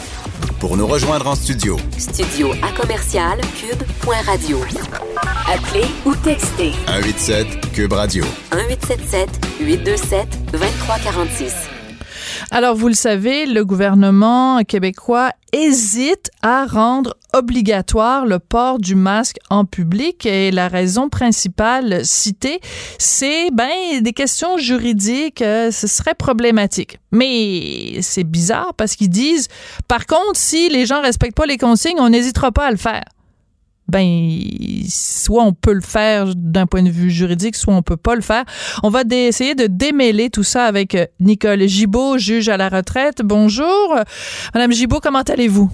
R: Pour nous rejoindre en studio,
A: Studio à commercial cube.radio. Appelez ou textez
R: 187 Cube Radio.
A: 1877 827 2346.
M: Alors, vous le savez, le gouvernement québécois hésite à rendre obligatoire le port du masque en public et la raison principale citée, c'est ben des questions juridiques, euh, ce serait problématique. Mais c'est bizarre parce qu'ils disent par contre si les gens respectent pas les consignes, on n'hésitera pas à le faire ben soit on peut le faire d'un point de vue juridique, soit on peut pas le faire. On va essayer de démêler tout ça avec euh, Nicole Gibault, juge à la retraite. Bonjour, Madame Gibault, comment allez-vous?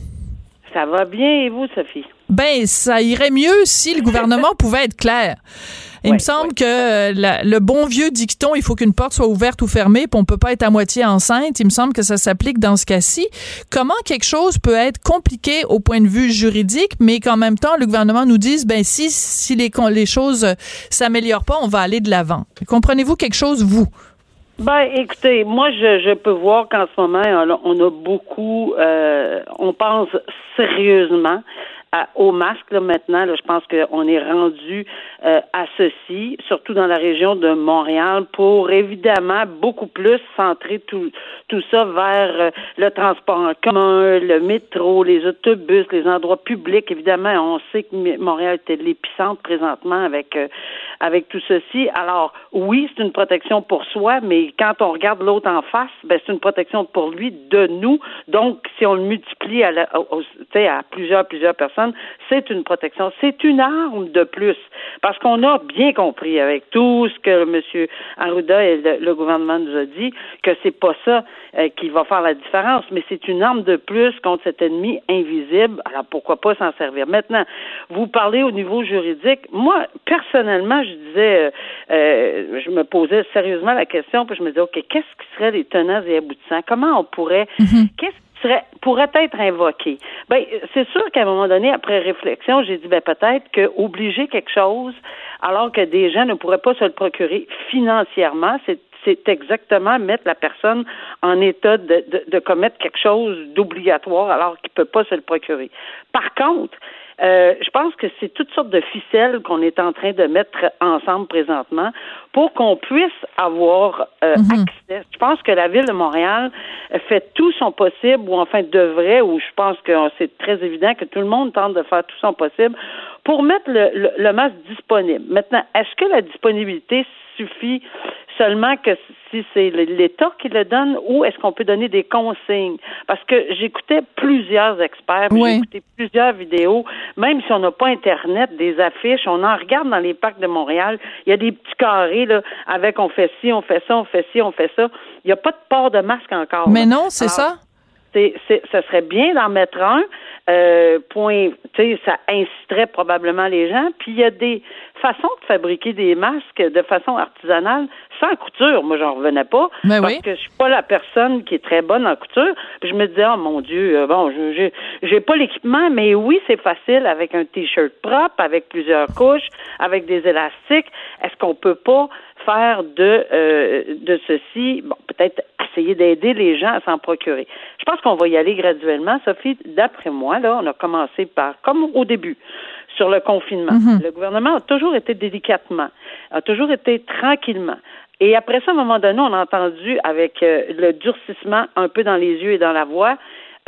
S: Ça va bien et vous, Sophie?
M: Ben ça irait mieux si le gouvernement <laughs> pouvait être clair. Il me semble que euh, la- le bon vieux dicton, il faut qu'une porte soit ouverte ou fermée, puis on peut pas être à moitié enceinte. Il me semble que ça s'applique dans ce cas-ci. Comment quelque chose peut être compliqué au point de vue juridique, mais qu'en même temps, le gouvernement nous dise, ben si, si les, les choses euh, s'améliorent pas, on va aller de l'avant. Comprenez-vous quelque chose, vous?
S: Ben, écoutez, moi, je, je peux voir qu'en ce moment, on a, beaucoup, euh, on pense sérieusement à- au masque là, maintenant. Là, je pense qu'on est rendu euh, à ceci, surtout dans la région de Montréal, pour évidemment beaucoup plus centrer tout, tout ça vers euh, le transport en commun, le métro, les autobus, les endroits publics. Évidemment, on sait que Montréal était l'épicentre présentement avec euh, avec tout ceci. Alors oui, c'est une protection pour soi, mais quand on regarde l'autre en face, ben c'est une protection pour lui, de nous. Donc, si on le multiplie à, la- à plusieurs plusieurs personnes, c'est une protection. C'est une arme de plus, parce qu'on a bien compris avec tout ce que M. Arruda et le, le gouvernement nous a dit que c'est pas ça euh, qui va faire la différence, mais c'est une arme de plus contre cet ennemi invisible. Alors pourquoi pas s'en servir? Maintenant, vous parlez au niveau juridique. Moi, personnellement, je disais, euh, euh, je me posais sérieusement la question, puis je me disais, ok, qu'est-ce qui serait les tenants et aboutissants? Comment on pourrait, qu'est-ce qui serait pourrait être invoqué? Ben, c'est sûr qu'à un moment donné, après réflexion, j'ai dit, ben peut-être que obliger quelque chose alors que des gens ne pourraient pas se le procurer financièrement, c'est c'est exactement mettre la personne en état de, de, de commettre quelque chose d'obligatoire alors qu'il ne peut pas se le procurer. Par contre, euh, je pense que c'est toutes sortes de ficelles qu'on est en train de mettre ensemble présentement pour qu'on puisse avoir euh, accès. Je pense que la ville de Montréal fait tout son possible, ou enfin devrait, ou je pense que c'est très évident que tout le monde tente de faire tout son possible pour mettre le, le, le masque disponible. Maintenant, est-ce que la disponibilité suffit seulement que si c'est l'État qui le donne ou est-ce qu'on peut donner des consignes? Parce que j'écoutais plusieurs experts,
M: Oui.
S: j'ai écouté plusieurs vidéos, même si on n'a pas Internet, des affiches, on en regarde dans les parcs de Montréal, il y a des petits carrés là, avec on fait ci, on fait ça, on fait ci, on fait ça. Il n'y a pas de port de masque encore.
M: Mais
S: là.
M: non, c'est ça.
S: c'est, c'est, ça serait bien d'en mettre un. Euh, point, tu sais, ça inciterait probablement les gens. Puis il y a des façons de fabriquer des masques de façon artisanale sans couture. Moi, j'en revenais pas
M: Ben
S: parce
M: oui.
S: que je suis pas la personne qui est très bonne en couture. Puis je me disais, oh mon Dieu, euh, bon, je- j'ai, j'ai pas l'équipement, mais oui, c'est facile avec un t-shirt propre, avec plusieurs couches, avec des élastiques. Est-ce qu'on peut pas faire de euh, de ceci, bon, peut-être essayer d'aider les gens à s'en procurer. Je pense qu'on va y aller graduellement, Sophie. D'après moi, là, on a commencé par, comme au début, sur le confinement.
M: Mhm.
S: Le gouvernement a toujours été délicatement, a toujours été tranquillement. Et après ça, à un moment donné, on a entendu avec euh, le durcissement un peu dans les yeux et dans la voix,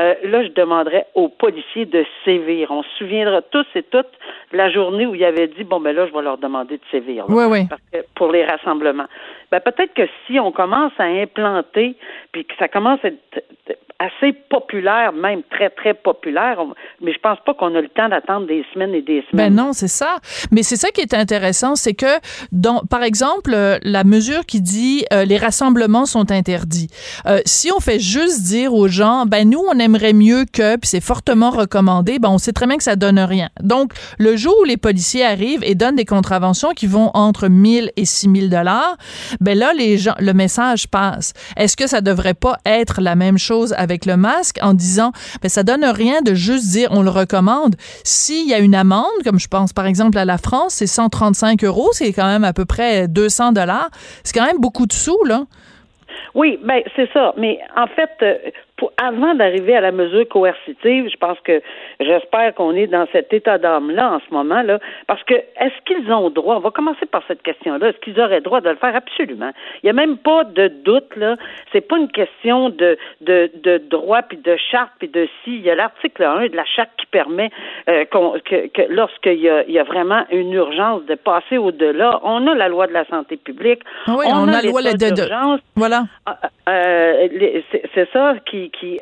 S: euh, là, je demanderais aux policiers de sévir. On se souviendra tous et toutes de la journée où il avait dit bon ben là, je vais leur demander de sévir. là.
M: Oui, oui.
S: Parce que pour les rassemblements. Ben peut-être que si on commence à implanter, puis que ça commence à être assez populaire, même très très populaire, mais je pense pas qu'on a le temps d'attendre des semaines et des semaines.
M: Ben non, c'est ça. Mais c'est ça qui est intéressant, c'est que, dans, par exemple, euh, la mesure qui dit euh, les rassemblements sont interdits. Euh, si on fait juste dire aux gens, ben nous on aimerait mieux que, puis c'est fortement recommandé, ben on sait très bien que ça donne rien. Donc le jour où les policiers arrivent et donnent des contraventions qui vont entre 1000 et 6000 dollars, ben là les gens, le message passe. Est-ce que ça devrait pas être la même chose avec le masque en disant, ben ça donne rien de juste dire on le recommande. S'il y a une amende, comme je pense par exemple à la France, c'est 135 euros, c'est quand même à peu près 200 dollars. C'est quand même beaucoup de sous là.
S: Oui, ben c'est ça. Mais en fait, euh, pour, avant d'arriver à la mesure coercitive, je pense que j'espère qu'on est dans cet état d'âme-là en ce moment-là. Parce que est-ce qu'ils ont droit? On va commencer par cette question-là. Est-ce qu'ils auraient droit de le faire? Absolument. Il n'y a même pas de doute, là. C'est pas une question de, de, de droit puis de charte puis de si. Il y a l'article 1 de la charte qui permet euh, qu'on, que, que lorsqu'il y a, il y a vraiment une urgence de passer au-delà, on a la loi de la santé publique.
M: Oui, on, a, la loi de, de-. Voilà.
S: Euh, c'est c'est ça qui, qui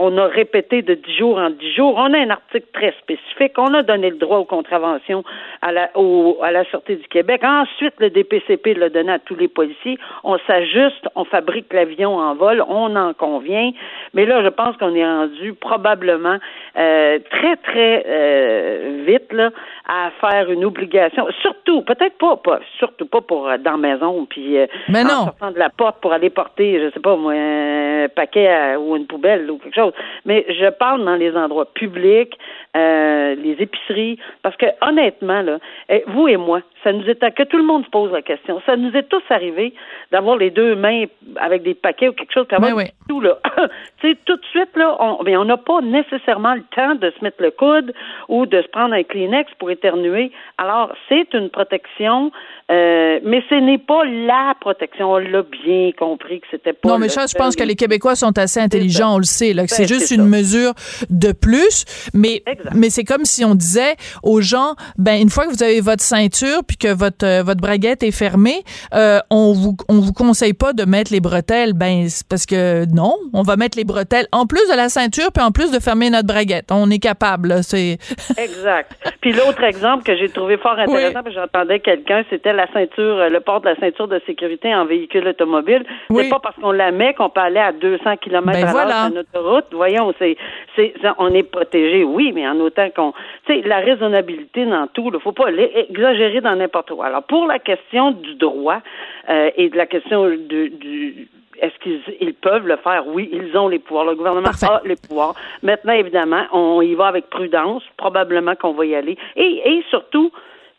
S: on a répété de dix jours en dix jours. On a un article très spécifique. On a donné le droit aux contraventions à la, au- à la Sûreté du Québec. Ensuite, le DPCP l'a donné à tous les policiers. On s'ajuste, on fabrique l'avion en vol, on en convient. Mais là, je pense qu'on est rendu probablement euh, très, très euh, vite là, à faire une obligation. Surtout, peut-être pas, pas surtout pas pour euh, dans la maison, puis euh,
M: Mais
S: en
M: non.
S: sortant de la porte pour aller porter, je sais pas moi, un paquet à- ou une poubelle ou quelque chose. Chose. Mais je parle dans les endroits publics, euh, les épiceries, parce que honnêtement, là, eh, vous et moi, ça nous est que tout le monde se pose la question. Ça nous est tous arrivé d'avoir les deux mains avec des paquets ou quelque chose comme
M: Oui,
S: tout là. <coughs> tu sais, tout de suite là, on, mais on n'a pas nécessairement le temps de se mettre le coude ou de se prendre un Kleenex pour éternuer. Alors c'est une protection, euh, mais ce n'est pas la protection. On l'a bien compris que c'était pas.
M: Non, mais ça, je pense que les Québécois sont assez intelligents, on le sait, là, que c'est juste une
S: ça.
M: mesure de plus. Mais, mais c'est comme si on disait aux gens, ben, une fois que vous avez votre ceinture puis que votre, euh, votre braguette est fermée, euh, on vous, on vous conseille pas de mettre les bretelles. Ben, parce que non, on va mettre les bretelles en plus de la ceinture puis en plus de fermer notre braguette. On est capable, c'est. <laughs>
S: Exact. Puis l'autre exemple que j'ai trouvé fort intéressant, que j'entendais quelqu'un, c'était la ceinture, euh, le port de la ceinture de sécurité en véhicule automobile. C'est pas parce qu'on la met qu'on peut aller à 200 km
M: Ben
S: à l'heure
M: voilà.
S: sur une Voyons, c'est, c'est, on est protégé, oui, mais en autant qu'on, tu sais, la raisonnabilité dans tout, il faut pas exagérer dans n'importe quoi. Alors pour la question du droit euh, et de la question du, du est-ce qu'ils ils peuvent le faire? Oui, ils ont les pouvoirs. Le gouvernement a les pouvoirs. Maintenant, évidemment, on y va avec prudence. Probablement qu'on va y aller. Et, et surtout,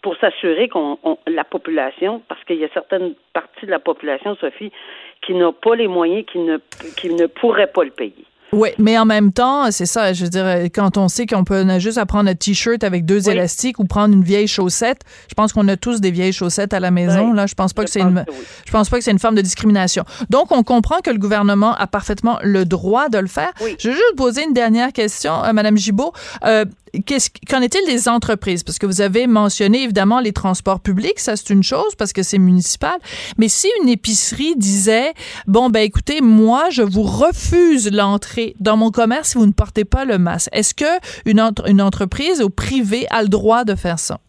S: pour s'assurer qu'on on- la population, parce qu'il y a certaines parties de la population, Sophie, qui n'a pas les moyens, qui ne, qui ne pourraient pas le payer.
M: Oui, mais en même temps, c'est ça, je veux dire, quand on sait qu'on peut on a juste à prendre un t-shirt avec deux élastiques ou prendre une vieille chaussette, je pense qu'on a tous des vieilles chaussettes à la maison, là, je pense pas que c'est une je pense pas que c'est une forme de discrimination. Donc on comprend que le gouvernement a parfaitement le droit de le faire. Je veux juste poser une dernière question à madame Gibault. Euh, Qu'en est-il des entreprises? Parce que vous avez mentionné évidemment les transports publics, ça c'est une chose parce que c'est municipal. Mais si une épicerie disait, bon, ben écoutez, moi je vous refuse l'entrée dans mon commerce si vous ne portez pas le masque, est-ce que une, une entreprise ou privée a le droit de faire ça?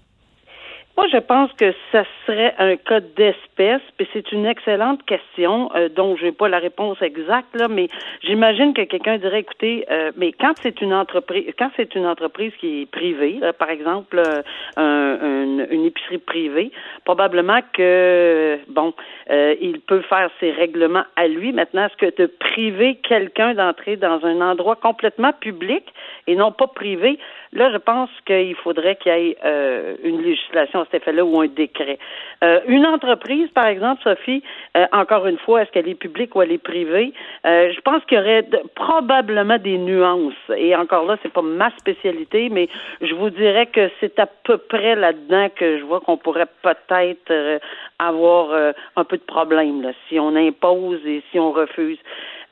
S: Moi, je pense que ça serait un cas d'espèce, puis c'est une excellente question euh, dont je n'ai pas la réponse exacte là, mais j'imagine que quelqu'un dirait, écoutez, euh, mais quand c'est une entreprise, quand c'est une entreprise qui est privée, là, par exemple euh, un- un- une épicerie privée, probablement que bon, euh, il peut faire ses règlements à lui. Maintenant, est-ce que de priver quelqu'un d'entrer dans un endroit complètement public et non pas privé, là, je pense qu'il faudrait qu'il y ait euh, une législation cet effet-là ou un décret. Euh, une entreprise, par exemple, Sophie, euh, encore une fois, est-ce qu'elle est publique ou elle est privée? Euh, je pense qu'il y aurait probablement des nuances. Et encore là, c'est pas ma spécialité, mais je vous dirais que c'est à peu près là-dedans que je vois qu'on pourrait peut-être avoir un peu de problème si on impose et si on refuse.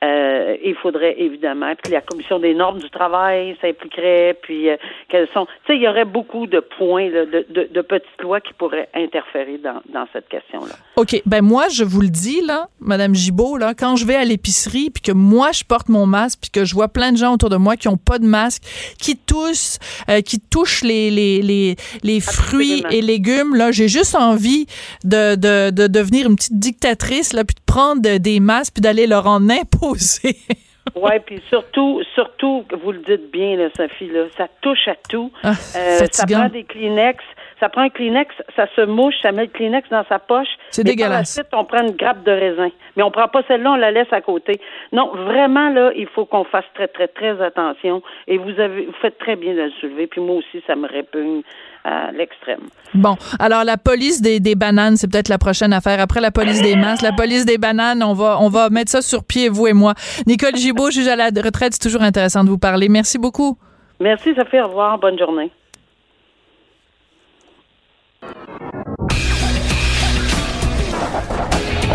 S: Euh, il faudrait évidemment, puis la commission des normes du travail s'impliquerait, puis euh, quelles sont, tu sais, il y aurait beaucoup de points, là, de, de, de petites lois qui pourraient interférer dans, dans cette question-là.
M: OK, ben moi, je vous le dis, là, Madame Gibault, là, quand je vais à l'épicerie, puis que moi, je porte mon masque, puis que je vois plein de gens autour de moi qui ont pas de masque, qui toussent, euh, qui touchent les, les, les, les fruits et légumes, là, j'ai juste envie de, de, de devenir une petite dictatrice, là, puis de prendre de- des masques, puis d'aller leur en imposer. <laughs>
S: Ouais, puis surtout, surtout, vous le dites bien, là, Sophie, là, ça touche à tout.
M: Ah,
S: Euh, ça prend des Kleenex, ça prend un Kleenex, ça se mouche, ça met le Kleenex dans sa poche.
M: C'est dégueulasse.
S: la suite, on prend une grappe de raisin. Mais on prend pas celle-là, on la laisse à côté. Non, vraiment, là, il faut qu'on fasse très, très, très attention. Et vous avez, vous faites très bien de le soulever. Puis moi aussi, ça me répugne à l'extrême.
M: Bon, alors la police des, des bananes, c'est peut-être la prochaine affaire. Après la police des masques, la police des bananes, on va, on va mettre ça sur pied, vous et moi. Nicole Gibault, juge à la retraite, c'est toujours intéressant de vous parler. Merci beaucoup.
S: Merci, Sophie. Au revoir. Bonne journée.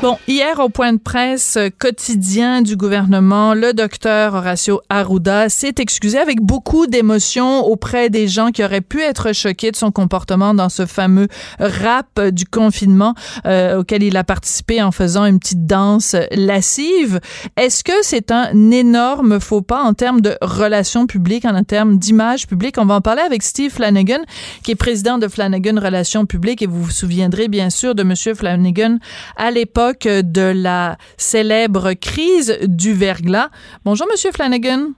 M: Bon, hier au point de presse quotidien du gouvernement, le docteur Horacio Arruda s'est excusé avec beaucoup d'émotion auprès des gens qui auraient pu être choqués de son comportement dans ce fameux rap du confinement euh, auquel il a participé en faisant une petite danse lascive. Est-ce que c'est un énorme faux pas en termes de relations publiques, en termes d'image publique? On va en parler avec Steve Flanagan, qui est président de Flanagan Relations publiques, et vous vous souviendrez bien sûr de Monsieur Flanagan à l'époque de la célèbre crise du verglas. Bonjour, Monsieur Flanagan.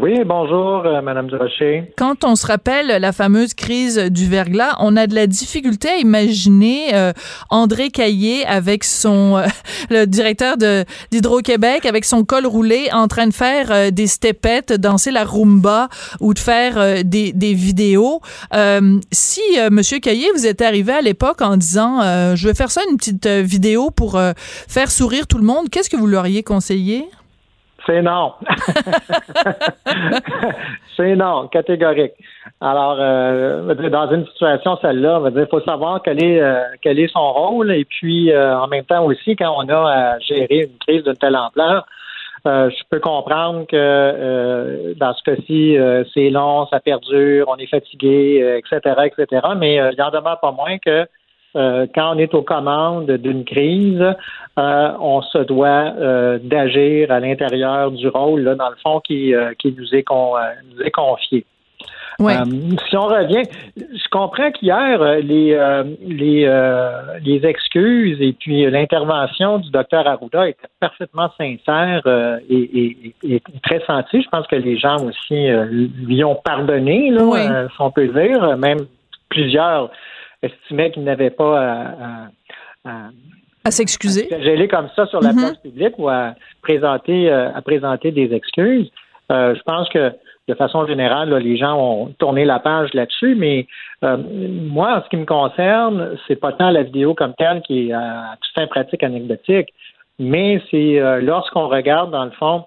T: Oui, bonjour, euh, Madame Durocher.
M: Quand on se rappelle la fameuse crise du verglas, on a de la difficulté à imaginer euh, André Caillé avec son, euh, <laughs> le directeur de d'Hydro-Québec, avec son col roulé, en train de faire euh, des stepettes, danser la rumba ou de faire euh, des, des vidéos. si Monsieur Caillé, vous êtes arrivé à l'époque en disant, je vais faire ça une petite vidéo pour faire sourire tout le monde, qu'est-ce que vous leur auriez conseillé?
T: C'est non. <laughs> c'est non, catégorique. Alors, euh, dans une situation celle-là, il faut savoir quel est, euh, quel est son rôle et puis euh, en même temps aussi, quand on a à gérer une crise d'une telle ampleur, je peux comprendre que dans ce cas-ci, c'est long, ça perdure, on est fatigué, etc., etc. Mais il n'en demeure pas moins que euh, quand on est aux commandes d'une crise, euh, on se doit euh, d'agir à l'intérieur du rôle, là, dans le fond, qui, qui nous, est nous est confié. si on revient, je comprends qu'hier, les, les, les excuses et puis l'intervention du docteur Arruda étaient parfaitement sincères et, et, très senties. Je pense que les gens aussi lui ont pardonné, là, si on peut dire, même plusieurs estimait qu'il n'avait pas à,
M: à, à s'excuser.
T: À comme ça sur la mm-hmm. place publique ou à présenter, euh, à présenter des excuses. Euh, je pense que de façon générale, les gens ont tourné la page là-dessus, mais euh, moi, en ce qui me concerne, c'est pas tant la vidéo comme telle qui est à toute fin pratique anecdotique, mais c'est lorsqu'on regarde, dans le fond,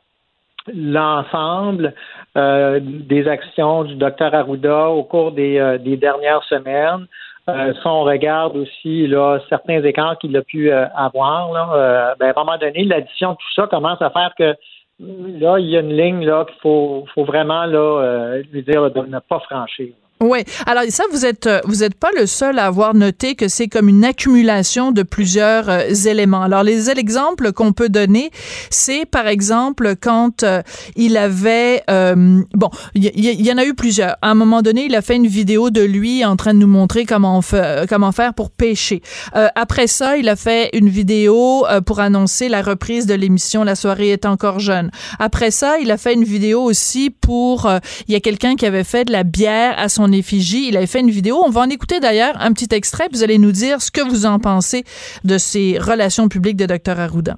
T: l'ensemble des actions du docteur Arruda au cours des, des dernières semaines, euh, si on regarde aussi là, certains écarts qu'il a pu euh, avoir, là, euh, ben, à un moment donné, l'addition de tout ça commence à faire que là, il y a une ligne là qu'il faut, faut vraiment là, lui dire de ne pas franchir.
M: Oui. Alors ça, vous êtes euh, vous êtes pas le seul à avoir noté que c'est comme une accumulation de plusieurs euh, éléments. Alors les exemples qu'on peut donner, c'est par exemple quand euh, il avait bon, il y, en a eu plusieurs. À un moment donné, il a fait une vidéo de lui en train de nous montrer comment comment faire pour pêcher. après ça, il a fait une vidéo pour annoncer la reprise de l'émission La soirée est encore jeune. Après ça, il a fait une vidéo aussi pour il y a quelqu'un qui avait fait de la bière à son Il avait fait une vidéo. On va en écouter d'ailleurs un petit extrait. Vous allez nous dire ce que vous en pensez de ces relations publiques de Dr. Arruda.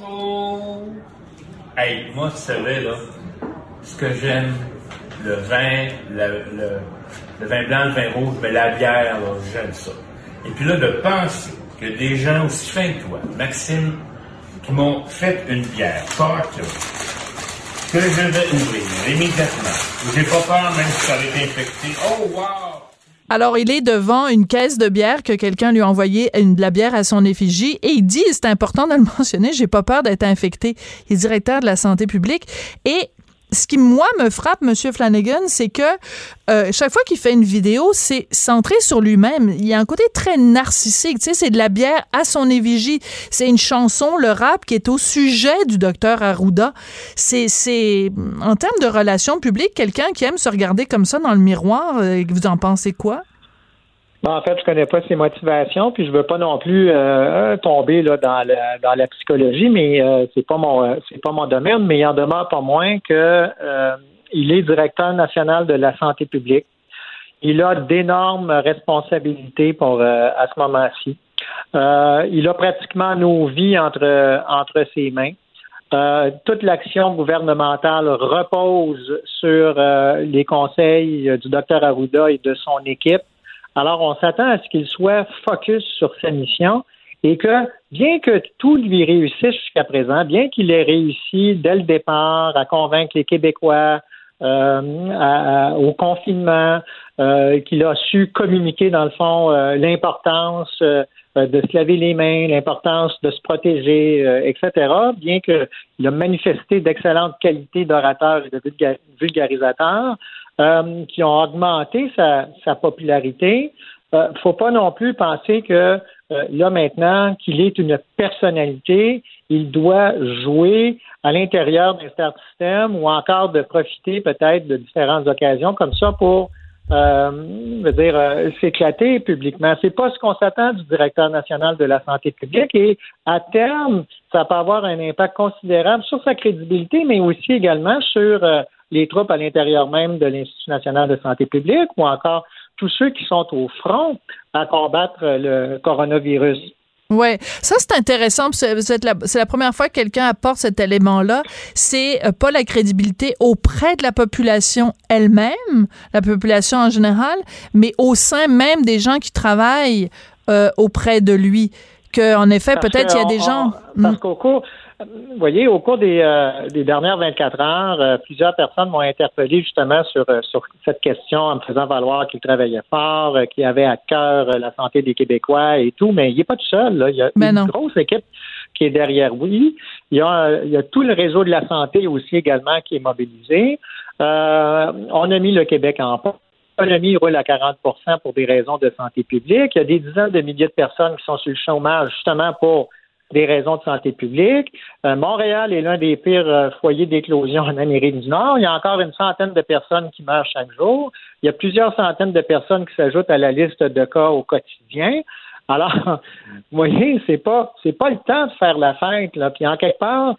U: Bonjour. Hey, moi, tu savais, là, ce que j'aime, le vin, le, vin blanc, le vin rouge, mais la bière, j'aime ça. Et puis là, de penser que des gens aussi fins que toi, Maxime, qui m'ont fait une bière, que que je vais ouvrir immédiatement. J'ai pas peur même si ça été infecté. Oh, wow!
M: Alors, il est devant une caisse de bière que quelqu'un lui a envoyé une, de la bière à son effigie et il dit, c'est important de le <laughs> mentionner, j'ai pas peur d'être infecté. Il est directeur de la santé publique et ce qui, moi, me frappe, M. Flanagan, c'est que euh, chaque fois qu'il fait une vidéo, c'est centré sur lui-même. Il y a un côté très narcissique. Tu sais, c'est de la bière à son évigie. C'est une chanson, le rap, qui est au sujet du docteur Arruda. C'est, c'est, en termes de relations publiques, quelqu'un qui aime se regarder comme ça dans le miroir, euh, vous en pensez quoi?
T: En fait, je connais pas ses motivations, puis je veux pas non plus euh, tomber là dans la, dans la psychologie, mais euh, c'est pas mon euh, c'est pas mon domaine, mais il en demeure pas moins que il est directeur national de la santé publique. Il a d'énormes responsabilités pour à ce moment-ci. il a pratiquement nos vies entre entre ses mains. toute l'action gouvernementale repose sur les conseils du docteur Arruda et de son équipe. Alors, on s'attend à ce qu'il soit focus sur sa mission et que, bien que tout lui réussisse jusqu'à présent, bien qu'il ait réussi dès le départ à convaincre les Québécois euh, au confinement, euh, qu'il a su communiquer, dans le fond, euh, l'importance de se laver les mains, l'importance de se protéger, etc., bien qu'il a manifesté d'excellentes qualités d'orateur et de vulgarisateur, euh, qui ont augmenté sa, popularité. Il euh, faut pas non plus penser que euh, là maintenant qu'il est une personnalité, il doit jouer à l'intérieur d'un certain système ou encore de profiter peut-être de différentes occasions comme ça pour euh, dire s'éclater publiquement. C'est pas ce qu'on s'attend du directeur national de la santé publique et à terme, ça peut avoir un impact considérable sur sa crédibilité, mais aussi également sur les troupes à l'intérieur même de l'Institut national de santé publique ou encore tous ceux qui sont au front à combattre le coronavirus.
M: Oui, ça c'est intéressant. C'est la, la, première fois que quelqu'un apporte cet élément-là. C'est euh, pas la crédibilité auprès de la population elle-même, la population en général, mais au sein même des gens qui travaillent euh, auprès de lui. Que en effet, peut-être il y a des gens.
T: parce hmm. qu'au cours, vous voyez, au cours des, euh, des dernières 24 heures, euh, plusieurs personnes m'ont interpellé justement sur, euh, sur cette question en me faisant valoir qu'il travaillait fort, qu'il avait à cœur la santé des Québécois et tout, mais il n'est pas tout seul. Là. Il y a une grosse équipe qui est derrière lui. Il y, a, il y a tout le réseau de la santé aussi également qui est mobilisé. on a mis le Québec en pause l'économie roule à 40% pour des raisons de santé publique. Il y a des dizaines de milliers de personnes qui sont sur le chômage justement pour des raisons de santé publique. Euh, Montréal est l'un des pires euh, foyers d'éclosion en Amérique du Nord. Il y a encore une centaine de personnes qui meurent chaque jour. Il y a plusieurs centaines de personnes qui s'ajoutent à la liste de cas au quotidien. Alors, <laughs> vous voyez, c'est pas c'est pas le temps de faire la fête là. Puis en quelque part,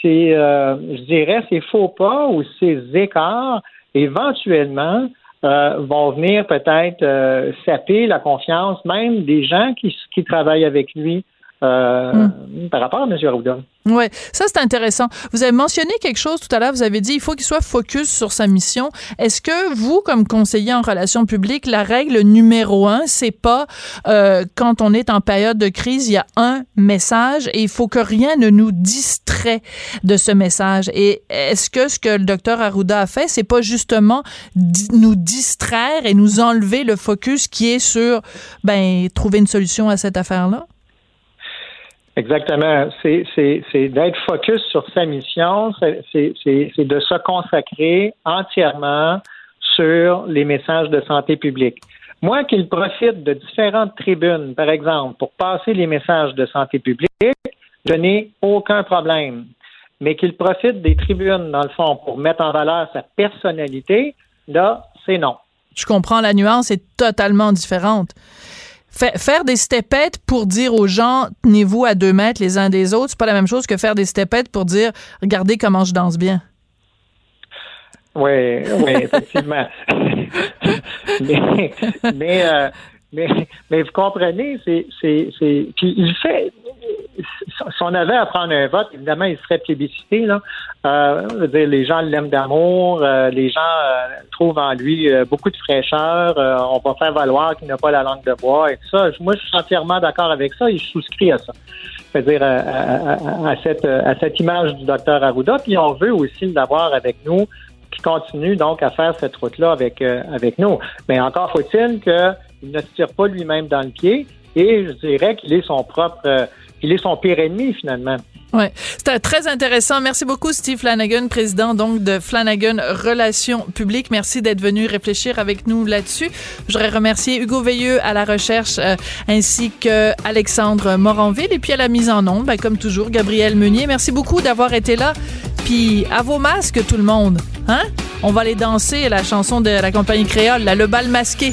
T: c'est euh, je dirais ces faux pas ou ces écarts éventuellement vont venir peut-être saper la confiance même des gens qui, qui travaillent avec lui euh, hmm. par rapport à M. Arruda.
M: Oui, ça c'est intéressant. Vous avez mentionné quelque chose tout à l'heure, vous avez dit il faut qu'il soit focus sur sa mission. Est-ce que vous, comme conseiller en relations publiques, la règle numéro un, c'est pas euh, quand on est en période de crise, il y a un message et il faut que rien ne nous distrait de ce message? Et est-ce que ce que le docteur Arruda a fait, c'est pas justement nous distraire et nous enlever le focus qui est sur ben trouver une solution à cette affaire-là?
T: Exactement. C'est d'être focus sur sa mission, c'est de se consacrer entièrement sur les messages de santé publique. Moi, qu'il profite de différentes tribunes, par exemple, pour passer les messages de santé publique, je n'ai aucun problème. Mais qu'il profite des tribunes, dans le fond, pour mettre en valeur sa personnalité, là, c'est non.
M: Je comprends la nuance est totalement différente faire des stepettes pour dire aux gens tenez-vous à deux mètres les uns des autres, c'est pas la même chose que faire des stepettes pour dire regardez comment je danse bien.
T: Oui, oui, effectivement. <laughs> mais, euh, mais, <laughs> mais, vous comprenez, c'est, c'est, c'est, puis il fait, si on avait à prendre un vote, évidemment, il serait plébiscité. Là. Euh, dire, les gens l'aiment d'amour, euh, les gens euh, trouvent en lui euh, beaucoup de fraîcheur. on va faire valoir qu'il n'a pas la langue de bois et tout ça. Moi, je suis entièrement d'accord avec ça et je souscris à ça. C'est-à-dire à, à, cette, à cette image du docteur Arruda. Puis on veut aussi l'avoir avec nous, qui continue donc à faire cette route-là avec, avec nous. Mais encore faut-il qu'il ne se tire pas lui-même dans le pied et je dirais qu'il est son propre il est son pire ennemi finalement.
M: Ouais, c'était très intéressant. Merci beaucoup Steve Flanagan, président donc de Flanagan Relations publiques. Merci d'être venu réfléchir avec nous là-dessus. Je voudrais remercier Hugo Veilleux à la recherche euh, ainsi que Alexandre Moranville et puis à la mise en onde, ben, comme toujours Gabriel Meunier. Merci beaucoup d'avoir été là. Puis à vos masques tout le monde, hein? On va aller danser la chanson de la compagnie créole, Le bal masqué.